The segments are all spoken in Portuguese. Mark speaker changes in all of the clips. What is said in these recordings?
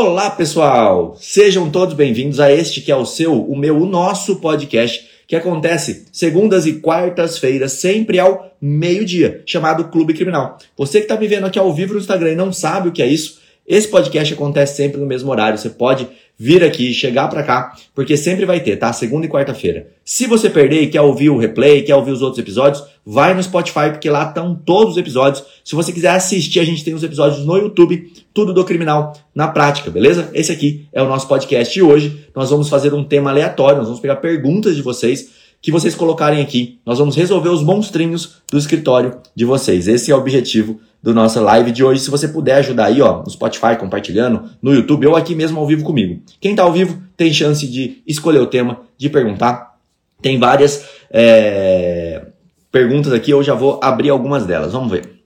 Speaker 1: Olá, pessoal! Sejam todos bem-vindos a este que é o seu, o meu, o nosso podcast que acontece segundas e quartas-feiras, sempre ao meio-dia, chamado Clube Criminal. Você que está me vendo aqui ao vivo no Instagram e não sabe o que é isso, esse podcast acontece sempre no mesmo horário. Você pode vir aqui, chegar para cá, porque sempre vai ter, tá? Segunda e quarta-feira. Se você perder e quer ouvir o replay, quer ouvir os outros episódios, vai no Spotify, porque lá estão todos os episódios. Se você quiser assistir, a gente tem os episódios no YouTube, tudo do criminal na prática, beleza? Esse aqui é o nosso podcast e hoje nós vamos fazer um tema aleatório, nós vamos pegar perguntas de vocês que vocês colocarem aqui. Nós vamos resolver os monstrinhos do escritório de vocês. Esse é o objetivo do nossa live de hoje. Se você puder ajudar aí, ó, no Spotify, compartilhando, no YouTube ou aqui mesmo ao vivo comigo. Quem está ao vivo tem chance de escolher o tema, de perguntar. Tem várias é, perguntas aqui, eu já vou abrir algumas delas. Vamos ver.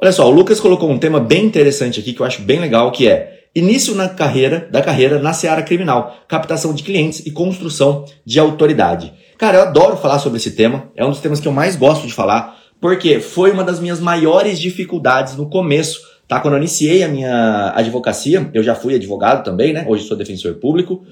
Speaker 1: Olha só, o Lucas colocou um tema bem interessante aqui que eu acho bem legal, que é Início na carreira, da carreira na seara criminal, captação de clientes e construção de autoridade. Cara, eu adoro falar sobre esse tema, é um dos temas que eu mais gosto de falar, porque foi uma das minhas maiores dificuldades no começo, tá? Quando eu iniciei a minha advocacia, eu já fui advogado também, né? Hoje sou defensor público.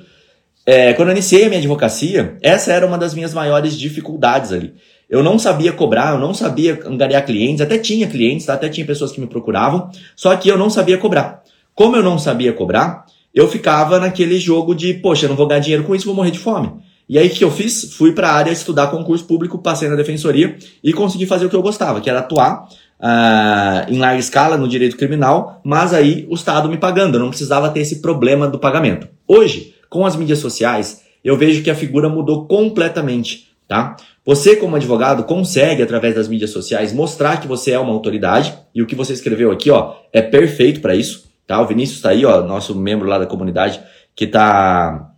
Speaker 1: É, quando eu iniciei a minha advocacia, essa era uma das minhas maiores dificuldades ali. Eu não sabia cobrar, eu não sabia angariar clientes, até tinha clientes, tá? até tinha pessoas que me procuravam, só que eu não sabia cobrar. Como eu não sabia cobrar, eu ficava naquele jogo de, poxa, eu não vou ganhar dinheiro com isso, vou morrer de fome. E aí o que eu fiz? Fui para a área estudar concurso público, passei na defensoria e consegui fazer o que eu gostava, que era atuar uh, em larga escala no direito criminal, mas aí o Estado me pagando, eu não precisava ter esse problema do pagamento. Hoje, com as mídias sociais, eu vejo que a figura mudou completamente, tá? Você, como advogado, consegue, através das mídias sociais, mostrar que você é uma autoridade, e o que você escreveu aqui, ó, é perfeito para isso. Tá? O Vinícius está aí, ó, nosso membro lá da comunidade, que está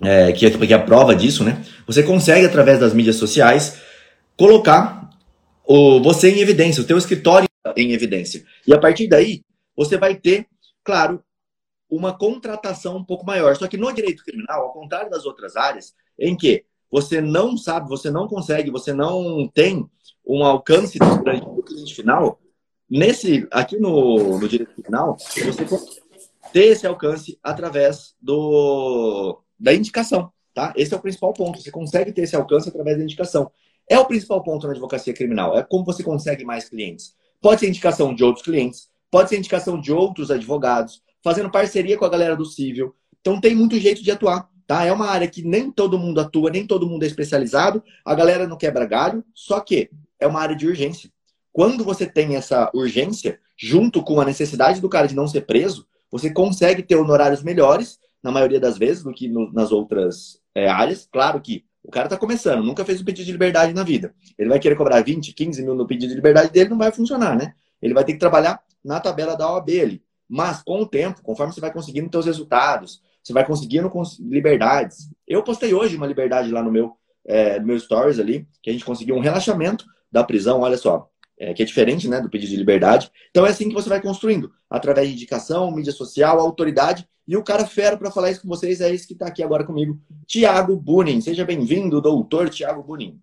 Speaker 1: é, que, é, que é a prova disso, né? Você consegue, através das mídias sociais, colocar o, você em evidência, o teu escritório em evidência. E a partir daí, você vai ter, claro, uma contratação um pouco maior. Só que no direito criminal, ao contrário das outras áreas, em que você não sabe, você não consegue, você não tem um alcance grande do cliente final, Nesse, aqui no, no direito final, você consegue ter esse alcance através do, da indicação, tá? Esse é o principal ponto. Você consegue ter esse alcance através da indicação. É o principal ponto na advocacia criminal. É como você consegue mais clientes. Pode ser indicação de outros clientes, pode ser indicação de outros advogados, fazendo parceria com a galera do civil. Então tem muito jeito de atuar, tá? É uma área que nem todo mundo atua, nem todo mundo é especializado. A galera não quebra galho, só que é uma área de urgência. Quando você tem essa urgência, junto com a necessidade do cara de não ser preso, você consegue ter honorários melhores, na maioria das vezes, do que no, nas outras é, áreas. Claro que o cara está começando, nunca fez um pedido de liberdade na vida. Ele vai querer cobrar 20, 15 mil no pedido de liberdade dele, não vai funcionar, né? Ele vai ter que trabalhar na tabela da OAB ali. Mas, com o tempo, conforme você vai conseguindo seus resultados, você vai conseguindo liberdades. Eu postei hoje uma liberdade lá no meu, é, no meu stories ali, que a gente conseguiu um relaxamento da prisão, olha só é, que é diferente né, do pedido de liberdade. Então é assim que você vai construindo, através de indicação, mídia social, autoridade. E o cara fera para falar isso com vocês é esse que está aqui agora comigo, Tiago Bunin. Seja bem-vindo, doutor Tiago Bunin.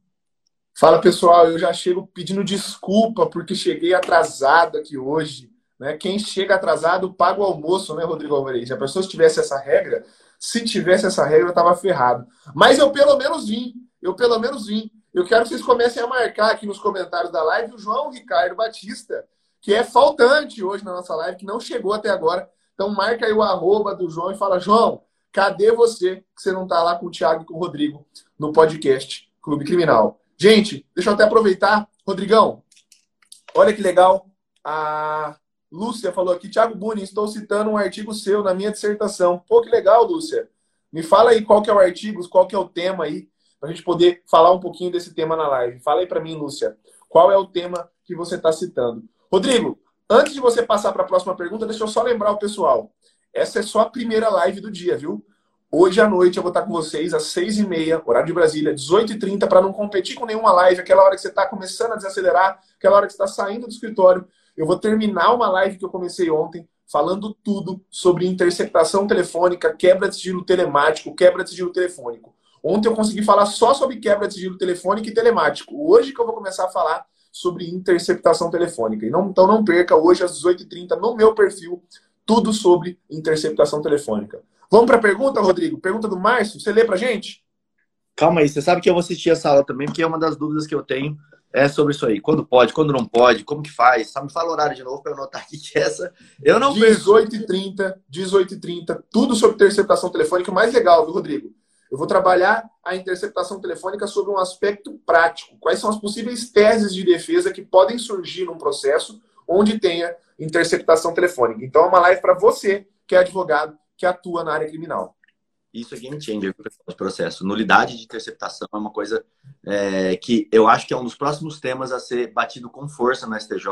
Speaker 2: Fala pessoal, eu já chego pedindo desculpa porque cheguei atrasado aqui hoje. Né? Quem chega atrasado paga o almoço, né, Rodrigo Alvarez? Se a pessoa tivesse essa regra, se tivesse essa regra, eu estava ferrado. Mas eu pelo menos vim, eu pelo menos vim. Eu quero que vocês comecem a marcar aqui nos comentários da live o João Ricardo Batista, que é faltante hoje na nossa live, que não chegou até agora. Então marca aí o arroba do João e fala, João, cadê você que você não está lá com o Thiago e com o Rodrigo no podcast Clube Criminal? Gente, deixa eu até aproveitar. Rodrigão, olha que legal. A Lúcia falou aqui, Thiago Buni, estou citando um artigo seu na minha dissertação. Pô, que legal, Lúcia. Me fala aí qual que é o artigo, qual que é o tema aí para a gente poder falar um pouquinho desse tema na live. Fala aí para mim, Lúcia, qual é o tema que você está citando? Rodrigo, antes de você passar para a próxima pergunta, deixa eu só lembrar o pessoal. Essa é só a primeira live do dia, viu? Hoje à noite eu vou estar com vocês às seis e meia, horário de Brasília, 18h30, para não competir com nenhuma live, aquela hora que você está começando a desacelerar, aquela hora que você está saindo do escritório. Eu vou terminar uma live que eu comecei ontem, falando tudo sobre interceptação telefônica, quebra de sigilo telemático, quebra de sigilo telefônico. Ontem eu consegui falar só sobre quebra de sigilo telefônico e telemático. Hoje que eu vou começar a falar sobre interceptação telefônica. Então não perca hoje às 18h30 no meu perfil tudo sobre interceptação telefônica. Vamos para a pergunta, Rodrigo? Pergunta do Márcio. Você lê para gente?
Speaker 1: Calma aí, você sabe que eu vou assistir essa aula também, porque é uma das dúvidas que eu tenho é sobre isso aí. Quando pode, quando não pode, como que faz? Só me fala o horário de novo para eu anotar aqui que essa eu não
Speaker 2: 18h30, 18h30, tudo sobre interceptação telefônica. O mais legal, viu, Rodrigo? Eu vou trabalhar a interceptação telefônica sobre um aspecto prático. Quais são as possíveis teses de defesa que podem surgir num processo onde tenha interceptação telefônica. Então, é uma live para você que é advogado, que atua na área criminal.
Speaker 1: Isso é game changer no processo. Nulidade de interceptação é uma coisa é, que eu acho que é um dos próximos temas a ser batido com força no STJ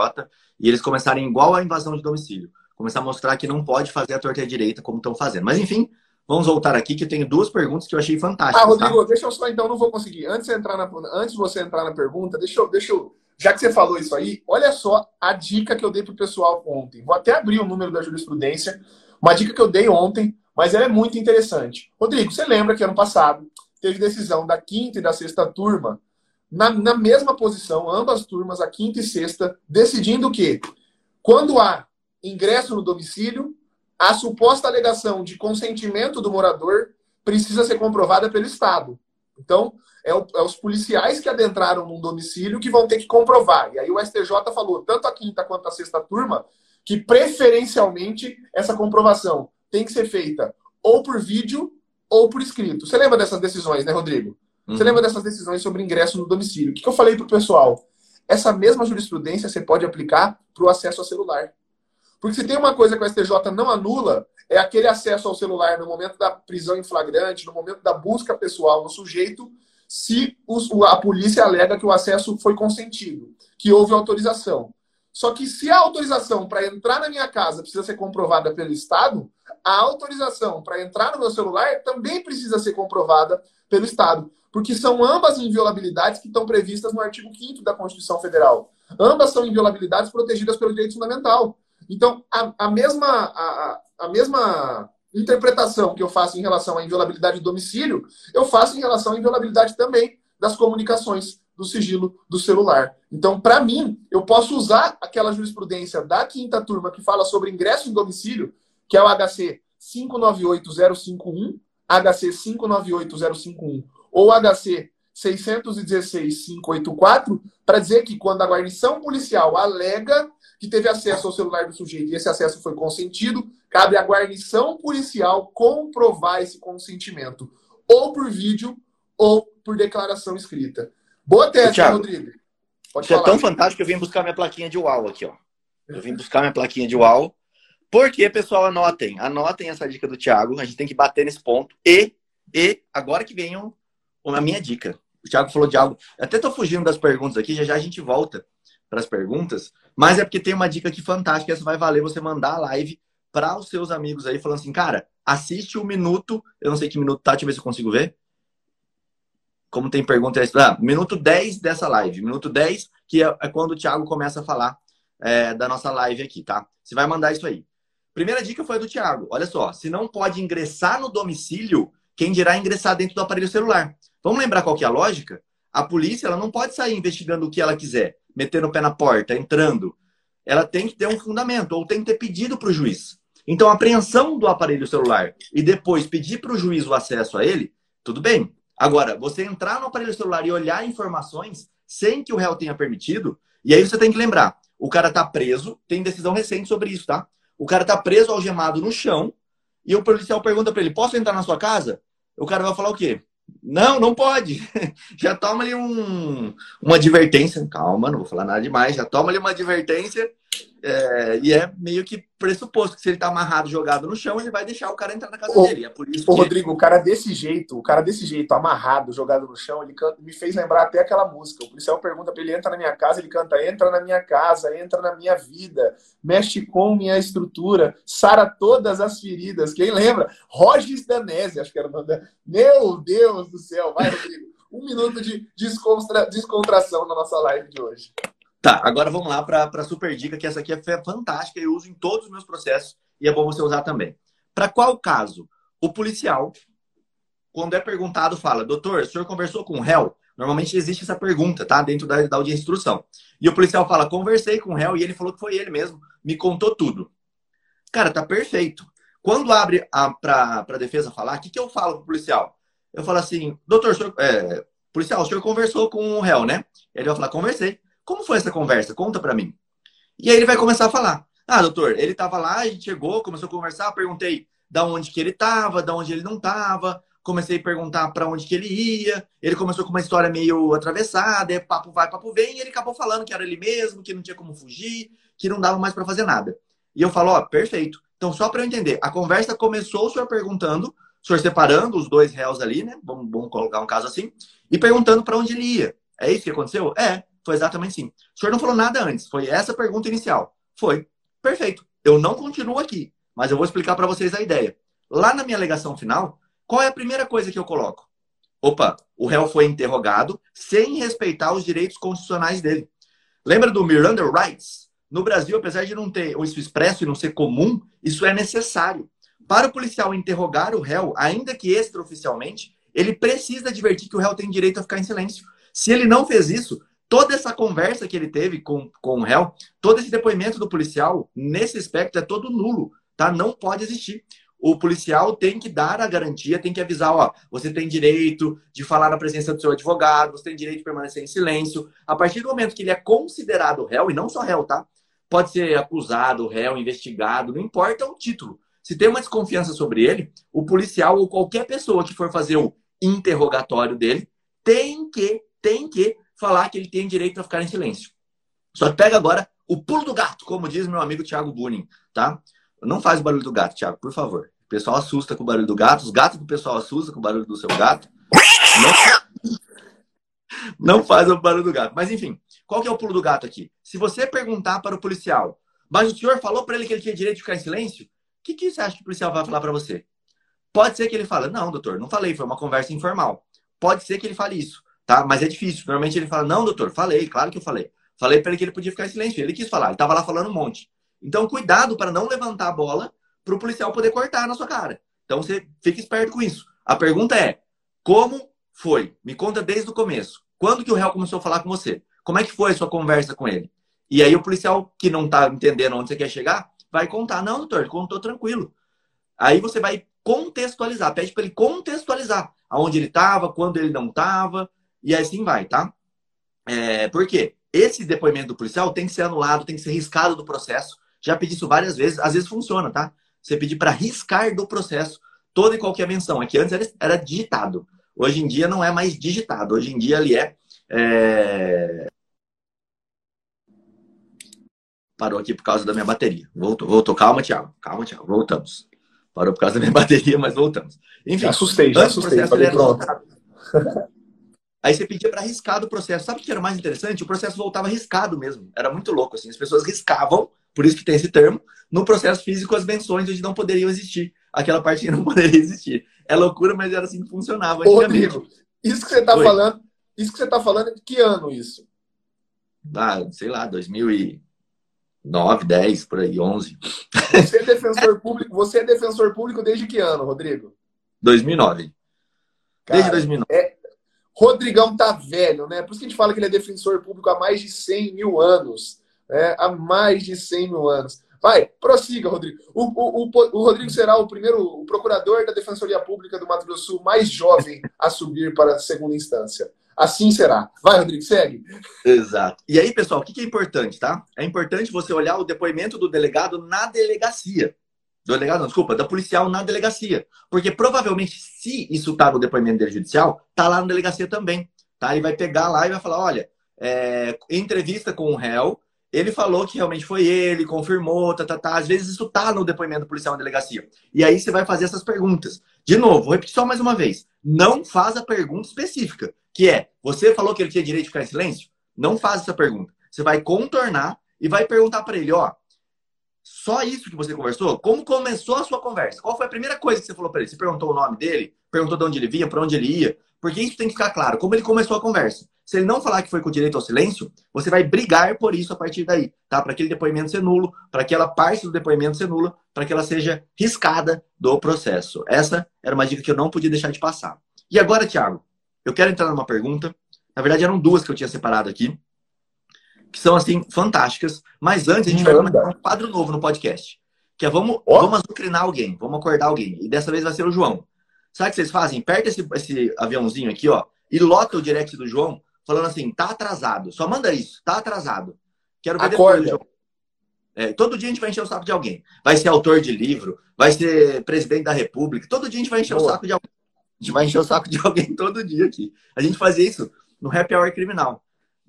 Speaker 1: e eles começarem igual a invasão de domicílio. Começar a mostrar que não pode fazer a torta e a direita como estão fazendo. Mas enfim, vamos voltar aqui que eu tenho duas perguntas que eu achei fantásticas.
Speaker 2: Ah, Rodrigo, tá? deixa eu só então, não vou conseguir. Antes de, entrar na, antes de você entrar na pergunta, deixa eu, deixa eu. Já que você falou isso aí, olha só a dica que eu dei pro pessoal ontem. Vou até abrir o número da jurisprudência. Uma dica que eu dei ontem mas ela é muito interessante. Rodrigo, você lembra que ano passado teve decisão da quinta e da sexta turma na, na mesma posição, ambas turmas, a quinta e sexta, decidindo que quando há ingresso no domicílio, a suposta alegação de consentimento do morador precisa ser comprovada pelo Estado. Então, é, o, é, os policiais que adentraram num domicílio que vão ter que comprovar. E aí o STJ falou, tanto a quinta quanto a sexta turma, que preferencialmente essa comprovação tem que ser feita ou por vídeo ou por escrito. Você lembra dessas decisões, né, Rodrigo? Uhum. Você lembra dessas decisões sobre ingresso no domicílio? O que eu falei para o pessoal? Essa mesma jurisprudência você pode aplicar para o acesso ao celular. Porque se tem uma coisa que o STJ não anula, é aquele acesso ao celular no momento da prisão em flagrante, no momento da busca pessoal no sujeito, se a polícia alega que o acesso foi consentido, que houve autorização. Só que se a autorização para entrar na minha casa precisa ser comprovada pelo Estado, a autorização para entrar no meu celular também precisa ser comprovada pelo Estado. Porque são ambas inviolabilidades que estão previstas no artigo 5 da Constituição Federal. Ambas são inviolabilidades protegidas pelo direito fundamental. Então, a, a mesma, a, a mesma interpretação que eu faço em relação à inviolabilidade do domicílio, eu faço em relação à inviolabilidade também das comunicações do sigilo do celular. Então, para mim, eu posso usar aquela jurisprudência da quinta turma que fala sobre ingresso em domicílio, que é o HC 598051, HC 598051 ou HC 616.584, para dizer que quando a guarnição policial alega que teve acesso ao celular do sujeito e esse acesso foi consentido, cabe à guarnição policial comprovar esse consentimento, ou por vídeo ou por declaração escrita. Boa tese, Thiago, Rodrigo.
Speaker 1: Pode Isso é falar. é tão fantástico que eu vim buscar minha plaquinha de UAU aqui, ó. Eu vim buscar minha plaquinha de UAU. Porque, pessoal, anotem. Anotem essa dica do Thiago. A gente tem que bater nesse ponto. E, e agora que vem a minha dica. O Thiago falou de algo. Até tô fugindo das perguntas aqui, já já a gente volta para as perguntas. Mas é porque tem uma dica aqui fantástica. Essa vai valer você mandar a live para os seus amigos aí, falando assim, cara, assiste o um minuto. Eu não sei que minuto tá, deixa eu ver se eu consigo ver como tem pergunta, ah, minuto 10 dessa live. Minuto 10, que é, é quando o Thiago começa a falar é, da nossa live aqui, tá? Você vai mandar isso aí. Primeira dica foi do Thiago. Olha só, se não pode ingressar no domicílio, quem dirá ingressar dentro do aparelho celular? Vamos lembrar qual que é a lógica? A polícia ela não pode sair investigando o que ela quiser, metendo o pé na porta, entrando. Ela tem que ter um fundamento, ou tem que ter pedido para o juiz. Então, a apreensão do aparelho celular e depois pedir para o juiz o acesso a ele, tudo bem. Agora, você entrar no aparelho celular e olhar informações sem que o réu tenha permitido, e aí você tem que lembrar, o cara está preso, tem decisão recente sobre isso, tá? O cara está preso algemado no chão, e o policial pergunta para ele: posso entrar na sua casa? O cara vai falar o quê? Não, não pode. Já toma ali um, uma advertência. Calma, não vou falar nada demais. Já toma ali uma advertência é, e é meio que pressuposto que se ele tá amarrado, jogado no chão, ele vai deixar o cara entrar na casa ô, dele. É por isso
Speaker 2: ô, que... Rodrigo, o cara desse jeito, o cara desse jeito, amarrado, jogado no chão, ele canta, me fez lembrar até aquela música. O policial pergunta pra ele, entra na minha casa, ele canta, entra na minha casa, entra na minha vida, mexe com minha estrutura, sara todas as feridas. Quem lembra? Rogers Danese, acho que era o nome. Meu Deus do céu, vai, Rodrigo. Um minuto de descontra... descontração na nossa live de hoje.
Speaker 1: Tá, agora vamos lá para a super dica, que essa aqui é fantástica, eu uso em todos os meus processos e é bom você usar também. Para qual caso? O policial, quando é perguntado, fala: Doutor, o senhor conversou com o réu? Normalmente existe essa pergunta, tá? Dentro da, da audiência de instrução. E o policial fala: Conversei com o réu e ele falou que foi ele mesmo, me contou tudo. Cara, tá perfeito. Quando abre para a defesa falar, o que, que eu falo pro policial? Eu falo assim, doutor, senhor, é, policial, o senhor conversou com o réu, né? Ele vai falar, conversei. Como foi essa conversa? Conta para mim. E aí ele vai começar a falar. Ah, doutor, ele tava lá, a gente chegou, começou a conversar, perguntei da onde que ele tava, da onde ele não tava, comecei a perguntar para onde que ele ia. Ele começou com uma história meio atravessada, é papo vai, papo vem, e ele acabou falando que era ele mesmo, que não tinha como fugir, que não dava mais para fazer nada. E eu falo, ó, perfeito. Então, só para eu entender, a conversa começou o senhor perguntando, o senhor separando os dois réus ali, né? Vamos, vamos colocar um caso assim, e perguntando para onde ele ia. É isso que aconteceu? É, foi exatamente assim. O senhor não falou nada antes, foi essa pergunta inicial. Foi. Perfeito. Eu não continuo aqui, mas eu vou explicar para vocês a ideia. Lá na minha alegação final, qual é a primeira coisa que eu coloco? Opa, o réu foi interrogado sem respeitar os direitos constitucionais dele. Lembra do Miranda Rights? No Brasil, apesar de não ter isso expresso e não ser comum, isso é necessário. Para o policial interrogar o réu, ainda que extraoficialmente, ele precisa advertir que o réu tem direito a ficar em silêncio. Se ele não fez isso, toda essa conversa que ele teve com, com o réu, todo esse depoimento do policial, nesse aspecto, é todo nulo, tá? Não pode existir o policial tem que dar a garantia, tem que avisar, ó, você tem direito de falar na presença do seu advogado, você tem direito de permanecer em silêncio. A partir do momento que ele é considerado réu, e não só réu, tá? Pode ser acusado, réu, investigado, não importa o título. Se tem uma desconfiança sobre ele, o policial ou qualquer pessoa que for fazer o interrogatório dele tem que, tem que falar que ele tem direito a ficar em silêncio. Só que pega agora o pulo do gato, como diz meu amigo Thiago Bunin, tá? Não faz o barulho do gato, Thiago, por favor. O pessoal assusta com o barulho do gato, os gatos do pessoal assustam com o barulho do seu gato. Não, não faz o barulho do gato. Mas enfim, qual que é o pulo do gato aqui? Se você perguntar para o policial, mas o senhor falou para ele que ele tinha direito de ficar em silêncio, o que, que você acha que o policial vai falar para você? Pode ser que ele fale, não, doutor, não falei, foi uma conversa informal. Pode ser que ele fale isso, tá? Mas é difícil. Normalmente ele fala, não, doutor, falei, claro que eu falei. Falei para ele que ele podia ficar em silêncio. Ele quis falar, ele estava lá falando um monte. Então, cuidado para não levantar a bola para o policial poder cortar na sua cara. Então, você fica esperto com isso. A pergunta é: como foi? Me conta desde o começo. Quando que o réu começou a falar com você? Como é que foi a sua conversa com ele? E aí o policial que não está entendendo onde você quer chegar, vai contar. Não, doutor, contou tranquilo. Aí você vai contextualizar, pede para ele contextualizar aonde ele estava, quando ele não estava, e assim vai, tá? É, por quê? Esse depoimento do policial tem que ser anulado, tem que ser riscado do processo, já pedi isso várias vezes, às vezes funciona, tá? Você pedir para riscar do processo toda e qualquer menção. Aqui antes era, era, digitado. Hoje em dia não é mais digitado. Hoje em dia ele é, é... Parou aqui por causa da minha bateria. Voltou, voltou. Calma, Thiago. Calma, Thiago. Voltamos. Parou por causa da minha bateria, mas voltamos. Enfim,
Speaker 2: já assustei, já assustei. Falei, pronto.
Speaker 1: Aí você pedia para riscar do processo. Sabe o que era mais interessante? O processo voltava riscado mesmo. Era muito louco, assim. As pessoas riscavam por isso que tem esse termo, no processo físico as menções onde não poderiam existir. Aquela parte que não poderia existir. É loucura, mas era assim que funcionava.
Speaker 2: Ô, Rodrigo, isso que você está falando, isso que você está falando é de que ano isso?
Speaker 1: Ah, sei lá, 2009, 10, por aí, 11.
Speaker 2: Você é defensor público, você é defensor público desde que ano, Rodrigo?
Speaker 1: 2009. Cara, desde 2009.
Speaker 2: É, Rodrigão tá velho, né? Por isso que a gente fala que ele é defensor público há mais de 100 mil anos é, há mais de 100 mil anos. Vai, prossiga, Rodrigo. O, o, o, o, Rodrigo será o primeiro o procurador da Defensoria Pública do Mato Grosso do Sul mais jovem a subir para a segunda instância. Assim será. Vai, Rodrigo, segue.
Speaker 1: Exato. E aí, pessoal, o que é importante, tá? É importante você olhar o depoimento do delegado na delegacia. Do delegado, não, desculpa, da policial na delegacia. Porque provavelmente, se isso tá no depoimento dele judicial, tá lá na delegacia também. Tá? Ele vai pegar lá e vai falar: olha, é, entrevista com o réu, ele falou que realmente foi ele, confirmou, tá, tá, tá. Às vezes isso tá no depoimento policial na delegacia. E aí você vai fazer essas perguntas. De novo, vou repetir só mais uma vez. Não faz a pergunta específica, que é: você falou que ele tinha direito de ficar em silêncio? Não faz essa pergunta. Você vai contornar e vai perguntar para ele: ó, só isso que você conversou? Como começou a sua conversa? Qual foi a primeira coisa que você falou para ele? Você perguntou o nome dele? Perguntou de onde ele vinha, para onde ele ia? Porque isso tem que ficar claro. Como ele começou a conversa. Se ele não falar que foi com direito ao silêncio, você vai brigar por isso a partir daí, tá? Para aquele depoimento ser nulo, para aquela parte do depoimento ser nula, para que ela seja riscada do processo. Essa era uma dica que eu não podia deixar de passar. E agora, Thiago, eu quero entrar numa pergunta. Na verdade, eram duas que eu tinha separado aqui, que são assim fantásticas. Mas antes a gente vai começar um quadro novo no podcast, que é vamos, oh. vamos azucrinar alguém, vamos acordar alguém. E dessa vez vai ser o João. Sabe o que vocês fazem? Aperta esse, esse aviãozinho aqui, ó, e lota o direct do João, falando assim, tá atrasado. Só manda isso, tá atrasado. Quero ver
Speaker 2: Acorda. depois, João.
Speaker 1: É, todo dia a gente vai encher o saco de alguém. Vai ser autor de livro, vai ser presidente da república. Todo dia a gente vai encher Boa. o saco de alguém. A gente vai encher o saco de alguém todo dia aqui. A gente fazia isso no Happy Hour Criminal.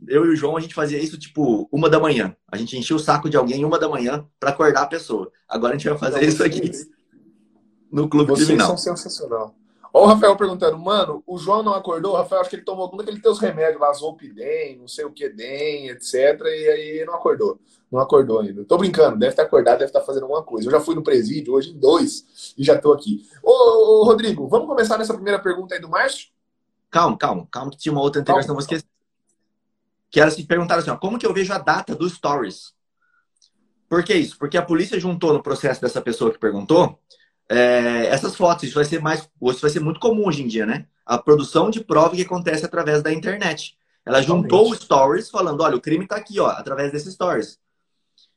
Speaker 1: Eu e o João, a gente fazia isso tipo uma da manhã. A gente enchia o saco de alguém uma da manhã para acordar a pessoa. Agora a gente vai fazer Não, isso aqui no Clube
Speaker 2: vocês
Speaker 1: Criminal.
Speaker 2: São sensacional. Ó o Rafael perguntando, mano, o João não acordou? O Rafael, acho que ele tomou algum daqueles teus remédios lá, Zolpidem, não sei o que, DEM, etc. E aí não acordou. Não acordou ainda. Tô brincando, deve estar acordado, deve estar fazendo alguma coisa. Eu já fui no presídio, hoje em dois, e já tô aqui. Ô, Rodrigo, vamos começar nessa primeira pergunta aí do Márcio?
Speaker 1: Calma, calma, calma, que tinha uma outra anterior, senão vou esquecer. Que era se perguntar assim, ó, como que eu vejo a data dos stories? Por que isso? Porque a polícia juntou no processo dessa pessoa que perguntou é, essas fotos. Isso vai ser mais, isso vai ser muito comum hoje em dia, né? A produção de prova que acontece através da internet. Ela juntou os stories falando, olha, o crime está aqui, ó, através desses stories.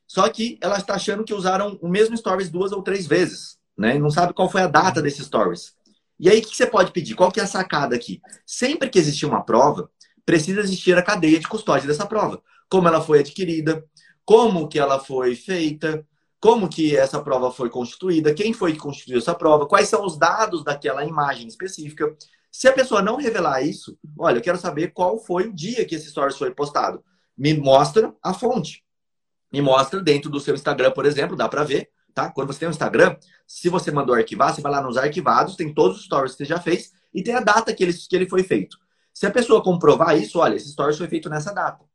Speaker 1: Só que ela está achando que usaram o mesmo stories duas ou três vezes, né? E não sabe qual foi a data desses stories. E aí, o que você pode pedir? Qual que é a sacada aqui? Sempre que existir uma prova, precisa existir a cadeia de custódia dessa prova. Como ela foi adquirida, como que ela foi feita, como que essa prova foi constituída, quem foi que constituiu essa prova, quais são os dados daquela imagem específica. Se a pessoa não revelar isso, olha, eu quero saber qual foi o dia que esse stories foi postado. Me mostra a fonte. Me mostra dentro do seu Instagram, por exemplo, dá para ver, tá? Quando você tem um Instagram, se você mandou arquivar, você vai lá nos arquivados, tem todos os stories que você já fez e tem a data que ele, que ele foi feito. Se a pessoa comprovar isso, olha, esse stories foi feito nessa data.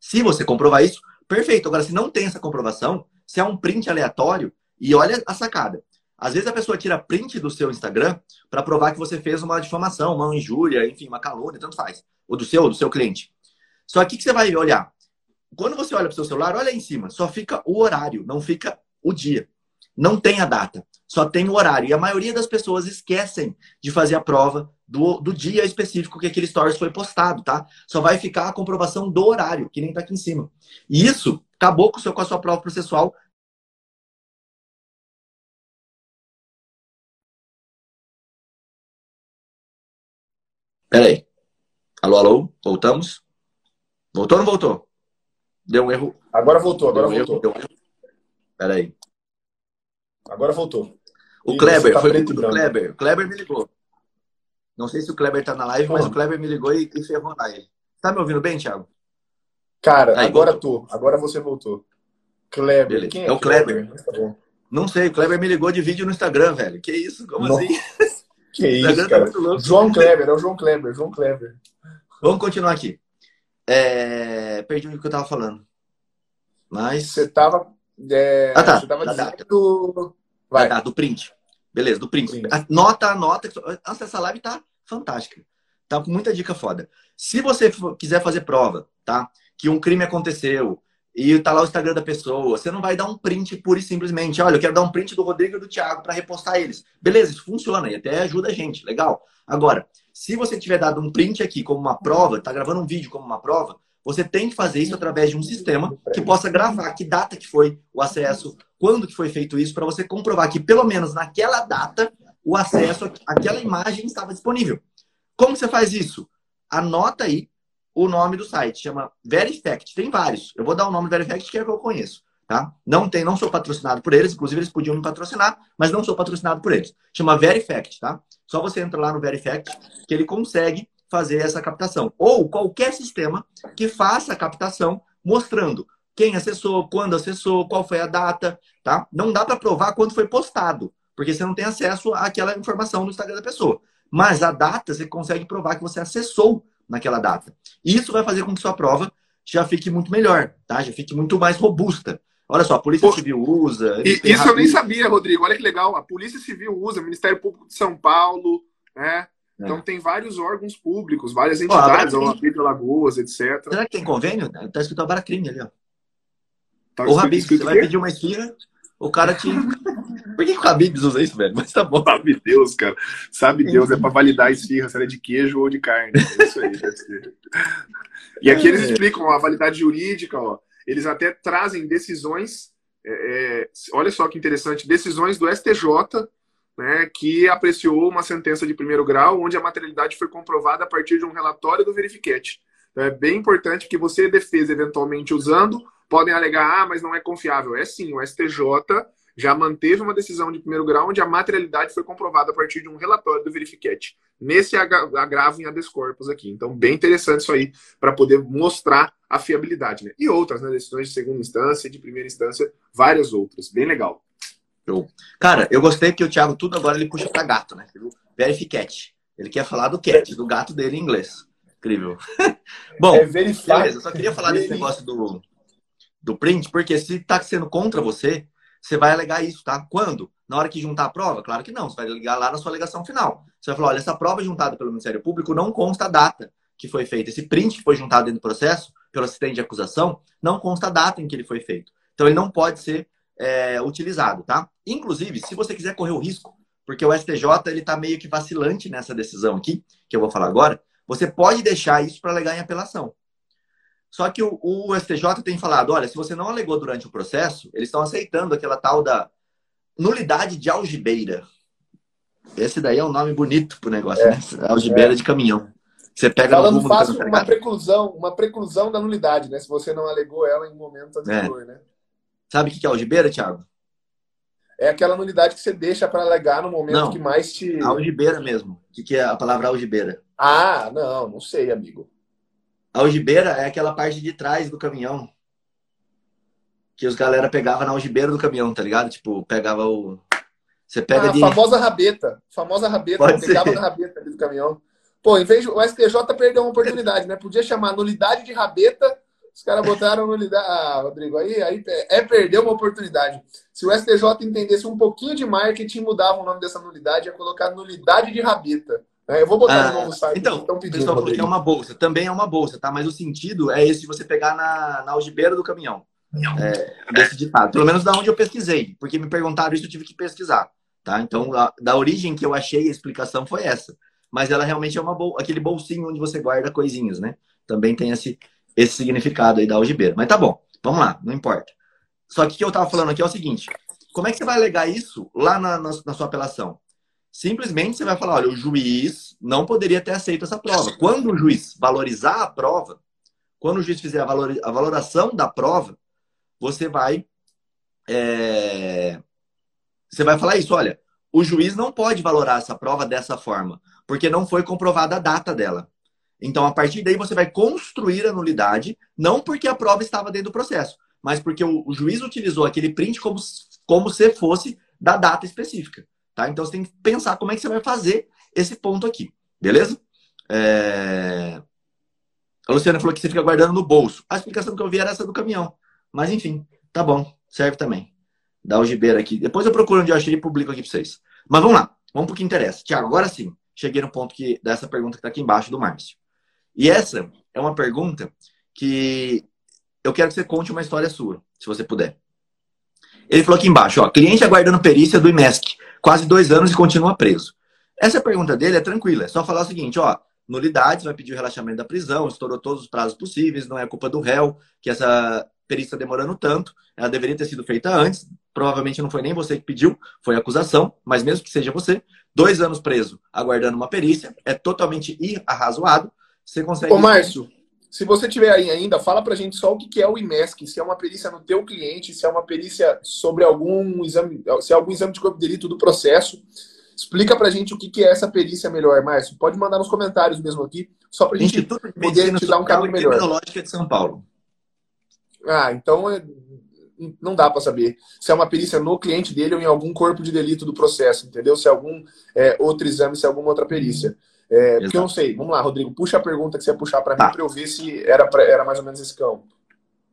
Speaker 1: Se você comprovar isso, perfeito. Agora, se não tem essa comprovação, se é um print aleatório, e olha a sacada. Às vezes a pessoa tira print do seu Instagram para provar que você fez uma difamação, uma injúria, enfim, uma calúnia, tanto faz. Ou do seu, ou do seu cliente. Só que que você vai olhar? Quando você olha para o seu celular, olha em cima, só fica o horário, não fica o dia. Não tem a data, só tem o horário. E a maioria das pessoas esquecem de fazer a prova do, do dia específico que aquele stories foi postado, tá? Só vai ficar a comprovação do horário, que nem tá aqui em cima. E isso acabou com, seu, com a sua prova processual. Peraí. Alô, alô? Voltamos? Voltou ou não voltou? Deu um erro.
Speaker 2: Agora voltou, agora um voltou. Erro, um
Speaker 1: Peraí.
Speaker 2: Agora voltou.
Speaker 1: O e Kleber, tá foi o Kleber. O Kleber me ligou. Não sei se o Kleber tá na live, mas o Kleber me ligou e, e ferrou a live. Tá me ouvindo bem, Thiago?
Speaker 2: Cara, Aí, agora voltou. tô. Agora você voltou. Kleber.
Speaker 1: Beleza.
Speaker 2: Quem
Speaker 1: é, é o Kleber. Kleber? Tá não sei, o Kleber me ligou de vídeo no Instagram, velho. Que isso? Como assim?
Speaker 2: Que isso, tá cara. Tá João Kleber, é o João Kleber, João Kleber.
Speaker 1: Vamos continuar aqui. É... Perdi o que eu tava falando. Mas.
Speaker 2: Você tava. É...
Speaker 1: Ah, tá.
Speaker 2: Você tava
Speaker 1: da data.
Speaker 2: do.
Speaker 1: Vai. Da, do print. Beleza, do print. Nota, nota. Nossa, essa live tá fantástica. Tá com muita dica foda. Se você quiser fazer prova, tá? Que um crime aconteceu e tá lá o Instagram da pessoa, você não vai dar um print pura e simplesmente. Olha, eu quero dar um print do Rodrigo e do Thiago para repostar eles. Beleza, isso funciona e até ajuda a gente. Legal. Agora, se você tiver dado um print aqui como uma prova, tá gravando um vídeo como uma prova, você tem que fazer isso através de um sistema que possa gravar que data que foi o acesso, quando que foi feito isso, para você comprovar que pelo menos naquela data o acesso àquela imagem estava disponível. Como você faz isso? Anota aí o nome do site, chama Verifact. Tem vários. Eu vou dar o nome do Verifact que é o que eu conheço, tá? Não tem, não sou patrocinado por eles, inclusive eles podiam me patrocinar, mas não sou patrocinado por eles. Chama Verifact, tá? Só você entra lá no Verifact que ele consegue fazer essa captação. Ou qualquer sistema que faça a captação mostrando quem acessou, quando acessou, qual foi a data, tá? Não dá para provar quando foi postado, porque você não tem acesso àquela informação no Instagram da pessoa. Mas a data você consegue provar que você acessou naquela data. Isso vai fazer com que sua prova já fique muito melhor, tá? Já fique muito mais robusta. Olha só, a Polícia Pô, Civil usa.
Speaker 2: Isso eu nem sabia, Rodrigo. Olha que legal. A Polícia Civil usa, o Ministério Público de São Paulo, né? É. Então tem vários órgãos públicos, várias entidades, ó, a Lagoas, etc.
Speaker 1: Será que tem convênio? Tá escrito Abracrime ali, ó. Tá o Rabib, você vai pedir uma esfirra, o cara te. Por que, o Habibs usa isso, velho? Mas tá bom.
Speaker 2: Sabe Deus, cara. Sabe Deus, é pra validar a esfirra, se ela é de queijo ou de carne. É isso aí, deve ser. E aqui eles é. explicam a validade jurídica, ó. Eles até trazem decisões é, é, olha só que interessante, decisões do STJ né, que apreciou uma sentença de primeiro grau onde a materialidade foi comprovada a partir de um relatório do verificate. Então é bem importante que você, defesa, eventualmente usando, podem alegar, ah, mas não é confiável. É sim, o STJ já manteve uma decisão de primeiro grau onde a materialidade foi comprovada a partir de um relatório do verificate. Nesse agravo em habeas corpus aqui. Então, bem interessante isso aí para poder mostrar a fiabilidade. Né? E outras, né? Decisões de segunda instância, de primeira instância, várias outras. Bem legal.
Speaker 1: Cara, eu gostei que o Thiago tudo agora ele puxa para gato, né? Verificate. Ele quer falar do cat, do gato dele em inglês. Incrível. Bom, é beleza, eu só queria falar desse negócio do, do print, porque se tá sendo contra você, você vai alegar isso, tá? Quando? Na hora que juntar a prova? Claro que não. Você vai ligar lá na sua alegação final. Você vai falar, olha, essa prova juntada pelo Ministério Público não consta a data que foi feita. Esse print que foi juntado dentro do processo, pelo assistente de acusação, não consta a data em que ele foi feito. Então, ele não pode ser é, utilizado, tá? Inclusive, se você quiser correr o risco, porque o STJ ele está meio que vacilante nessa decisão aqui, que eu vou falar agora, você pode deixar isso para alegar em apelação. Só que o, o, STJ tem falado, olha, se você não alegou durante o processo, eles estão aceitando aquela tal da nulidade de algibeira. Esse daí é um nome bonito pro negócio, é, né? Algibeira é. de caminhão. Você pega
Speaker 2: Falando fácil, uma preclusão, uma preclusão da nulidade, né? Se você não alegou ela em momento anterior, é. né?
Speaker 1: Sabe o que é algibeira, Thiago?
Speaker 2: É aquela nulidade que você deixa para alegar no momento não, que mais te.
Speaker 1: Algibeira mesmo. O que é a palavra algibeira?
Speaker 2: Ah, não, não sei, amigo.
Speaker 1: Algibeira é aquela parte de trás do caminhão. Que os galera pegava na algibeira do caminhão, tá ligado? Tipo, pegava o. Você pega
Speaker 2: ah, de... famosa rabeta. Famosa rabeta. Pode pegava ser. na rabeta ali do caminhão. Pô, em vez de. O STJ perdeu uma oportunidade, né? Podia chamar nulidade de rabeta. Os caras botaram nulidade. Ah, Rodrigo, aí, aí é perder uma oportunidade. Se o STJ entendesse um pouquinho de marketing, mudava o nome dessa nulidade, ia colocar nulidade de rabeta. É, eu vou botar ah, no novo site.
Speaker 1: Então, então pedindo, pessoal falou que é uma bolsa. Também é uma bolsa, tá? Mas o sentido é esse de você pegar na, na algibeira do caminhão. É, desse ditado. Pelo menos da onde eu pesquisei. Porque me perguntaram isso, eu tive que pesquisar. Tá? Então, a, da origem que eu achei, a explicação foi essa. Mas ela realmente é uma bol aquele bolsinho onde você guarda coisinhas, né? Também tem esse, esse significado aí da algibeira. Mas tá bom, vamos lá, não importa. Só que o que eu tava falando aqui é o seguinte: como é que você vai alegar isso lá na, na, na sua apelação? simplesmente você vai falar, olha, o juiz não poderia ter aceito essa prova. Quando o juiz valorizar a prova, quando o juiz fizer a, valor, a valoração da prova, você vai é, você vai falar isso, olha, o juiz não pode valorar essa prova dessa forma, porque não foi comprovada a data dela. Então, a partir daí, você vai construir a nulidade, não porque a prova estava dentro do processo, mas porque o, o juiz utilizou aquele print como, como se fosse da data específica. Tá? Então você tem que pensar como é que você vai fazer esse ponto aqui, beleza? É... A Luciana falou que você fica guardando no bolso. A explicação que eu vi era essa do caminhão. Mas enfim, tá bom, serve também. Dá o gibeira aqui. Depois eu procuro onde eu achei e publico aqui para vocês. Mas vamos lá, vamos pro que interessa. Tiago, agora sim, cheguei no ponto que, dessa pergunta que está aqui embaixo do Márcio. E essa é uma pergunta que eu quero que você conte uma história sua, se você puder. Ele falou aqui embaixo, ó, cliente aguardando perícia do IMESC quase dois anos e continua preso. Essa pergunta dele é tranquila, é só falar o seguinte, ó, nulidades, vai pedir o relaxamento da prisão, estourou todos os prazos possíveis, não é culpa do réu, que essa perícia está demorando tanto, ela deveria ter sido feita antes, provavelmente não foi nem você que pediu, foi acusação, mas mesmo que seja você, dois anos preso aguardando uma perícia, é totalmente irrazoado, você consegue...
Speaker 2: Ô, Márcio, se você tiver aí ainda, fala pra gente só o que é o IMESC, se é uma perícia no teu cliente, se é uma perícia sobre algum exame, se é algum exame de corpo de delito do processo. Explica pra gente o que é essa perícia melhor, Márcio. Pode mandar nos comentários mesmo aqui, só pra gente Instituto poder te dar um caminho melhor.
Speaker 1: Criminológica de São Paulo.
Speaker 2: Ah, então é, não dá para saber se é uma perícia no cliente dele ou em algum corpo de delito do processo, entendeu? Se é algum é, outro exame, se é alguma outra perícia. É, porque eu não sei. Vamos lá, Rodrigo, puxa a pergunta que você ia puxar para tá. mim para eu ver se era, pra, era mais ou menos esse campo.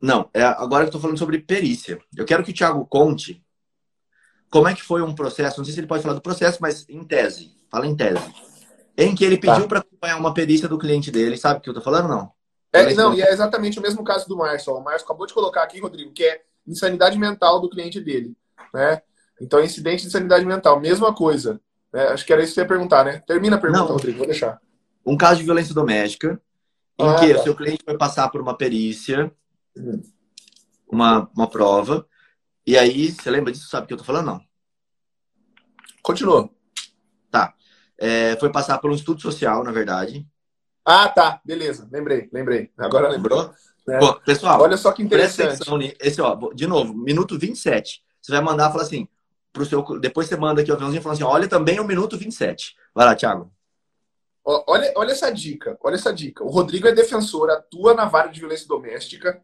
Speaker 1: Não, é, agora eu estou falando sobre perícia. Eu quero que o Thiago conte como é que foi um processo, não sei se ele pode falar do processo, mas em tese, fala em tese, em que ele pediu tá. para acompanhar uma perícia do cliente dele. Sabe o que eu estou falando não?
Speaker 2: É, não, e é exatamente o mesmo caso do Márcio. O Márcio acabou de colocar aqui, Rodrigo, que é insanidade mental do cliente dele. Né? Então, incidente de insanidade mental, mesma coisa. É, acho que era isso que você ia perguntar, né? Termina a pergunta, Não. Rodrigo, vou deixar.
Speaker 1: Um caso de violência doméstica, em ah, que tá. o seu cliente vai passar por uma perícia, uma, uma prova, E aí, você lembra disso? Sabe o que eu tô falando? Não.
Speaker 2: Continua.
Speaker 1: Tá. É, foi passar por um estudo social, na verdade.
Speaker 2: Ah, tá. Beleza. Lembrei, lembrei. Agora lembrou?
Speaker 1: É. Pô, pessoal,
Speaker 2: olha só que interessante.
Speaker 1: Esse, ó, de novo, minuto 27. Você vai mandar falar assim, pro seu. Depois você manda aqui o aviãozinho falando assim: olha também o minuto 27. Vai lá, Thiago.
Speaker 2: Olha, olha essa dica, olha essa dica. O Rodrigo é defensor, atua na vara de violência doméstica.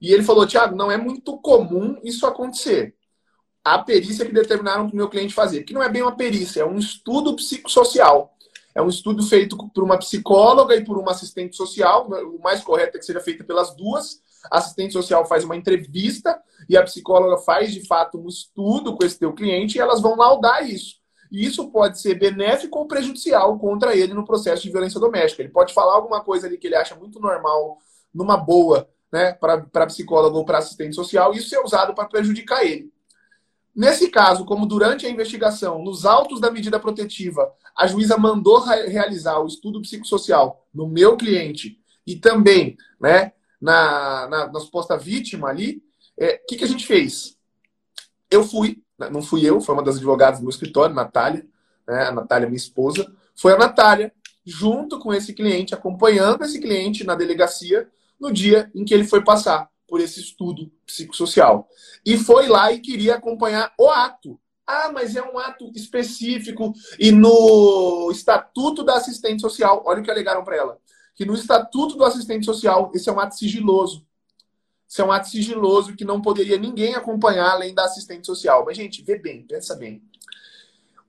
Speaker 2: E ele falou, Thiago, não é muito comum isso acontecer. A perícia que determinaram para o meu cliente fazer. Que não é bem uma perícia, é um estudo psicossocial. É um estudo feito por uma psicóloga e por uma assistente social. O mais correto é que seja feito pelas duas. A assistente social faz uma entrevista e a psicóloga faz, de fato, um estudo com esse teu cliente e elas vão laudar isso. E isso pode ser benéfico ou prejudicial contra ele no processo de violência doméstica. Ele pode falar alguma coisa ali que ele acha muito normal, numa boa, né, para psicólogo ou para assistente social, e isso é usado para prejudicar ele. Nesse caso, como durante a investigação, nos autos da medida protetiva, a juíza mandou realizar o estudo psicossocial no meu cliente e também né, na, na, na suposta vítima ali, o é, que, que a gente fez? Eu fui, né, não fui eu, foi uma das advogadas do meu escritório, Natália, né, a Natália, minha esposa, foi a Natália, junto com esse cliente, acompanhando esse cliente na delegacia no dia em que ele foi passar por esse estudo psicossocial. E foi lá e queria acompanhar o ato. Ah, mas é um ato específico e no estatuto da assistente social, olha o que alegaram para ela, que no estatuto do assistente social esse é um ato sigiloso. Esse é um ato sigiloso que não poderia ninguém acompanhar além da assistente social. Mas gente, vê bem, pensa bem.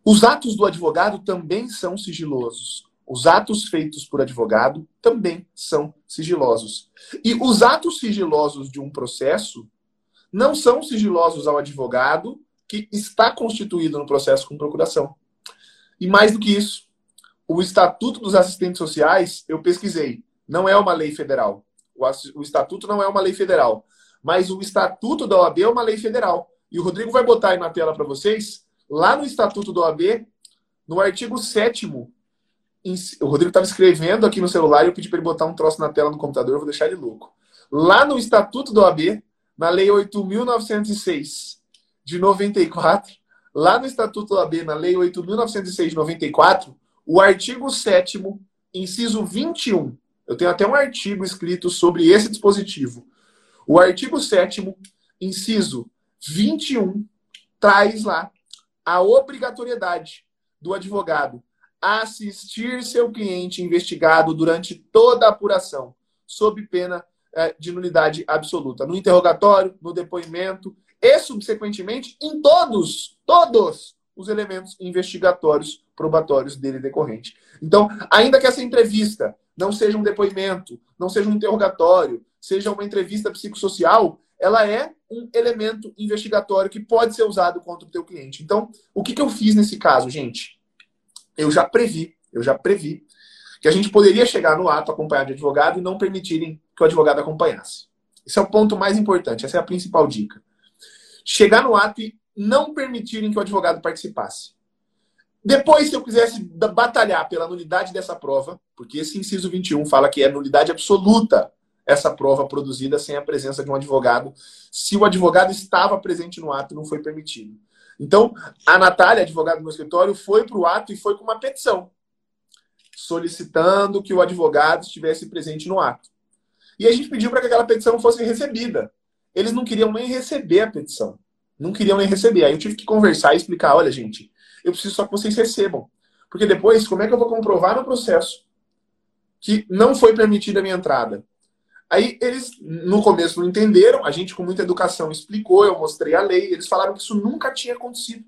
Speaker 2: Os atos do advogado também são sigilosos. Os atos feitos por advogado também são sigilosos. E os atos sigilosos de um processo não são sigilosos ao advogado que está constituído no processo com procuração. E mais do que isso, o Estatuto dos Assistentes Sociais, eu pesquisei, não é uma lei federal. O Estatuto não é uma lei federal. Mas o Estatuto da OAB é uma lei federal. E o Rodrigo vai botar aí na tela para vocês, lá no Estatuto da OAB, no artigo 7 o Rodrigo estava escrevendo aqui no celular e eu pedi para ele botar um troço na tela do computador, eu vou deixar ele louco. Lá no Estatuto do OAB, na Lei 8.906 de 94, lá no Estatuto do OAB, na Lei 8.906 de 94, o artigo 7 inciso 21, eu tenho até um artigo escrito sobre esse dispositivo. O artigo 7 inciso 21, traz lá a obrigatoriedade do advogado assistir seu cliente investigado durante toda a apuração, sob pena é, de nulidade absoluta, no interrogatório, no depoimento e, subsequentemente, em todos, todos os elementos investigatórios probatórios dele decorrente. Então, ainda que essa entrevista não seja um depoimento, não seja um interrogatório, seja uma entrevista psicossocial, ela é um elemento investigatório que pode ser usado contra o teu cliente. Então, o que, que eu fiz nesse caso, gente? eu já previ, eu já previ que a gente poderia chegar no ato acompanhado de advogado e não permitirem que o advogado acompanhasse. Esse é o ponto mais importante, essa é a principal dica. Chegar no ato e não permitirem que o advogado participasse. Depois, se eu quisesse batalhar pela nulidade dessa prova, porque esse inciso 21 fala que é nulidade absoluta essa prova produzida sem a presença de um advogado, se o advogado estava presente no ato não foi permitido. Então, a Natália, advogada do meu escritório, foi para o ato e foi com uma petição, solicitando que o advogado estivesse presente no ato. E a gente pediu para que aquela petição fosse recebida. Eles não queriam nem receber a petição. Não queriam nem receber. Aí eu tive que conversar e explicar: olha, gente, eu preciso só que vocês recebam. Porque depois, como é que eu vou comprovar no processo que não foi permitida a minha entrada? Aí eles, no começo, não entenderam, a gente, com muita educação, explicou, eu mostrei a lei, eles falaram que isso nunca tinha acontecido.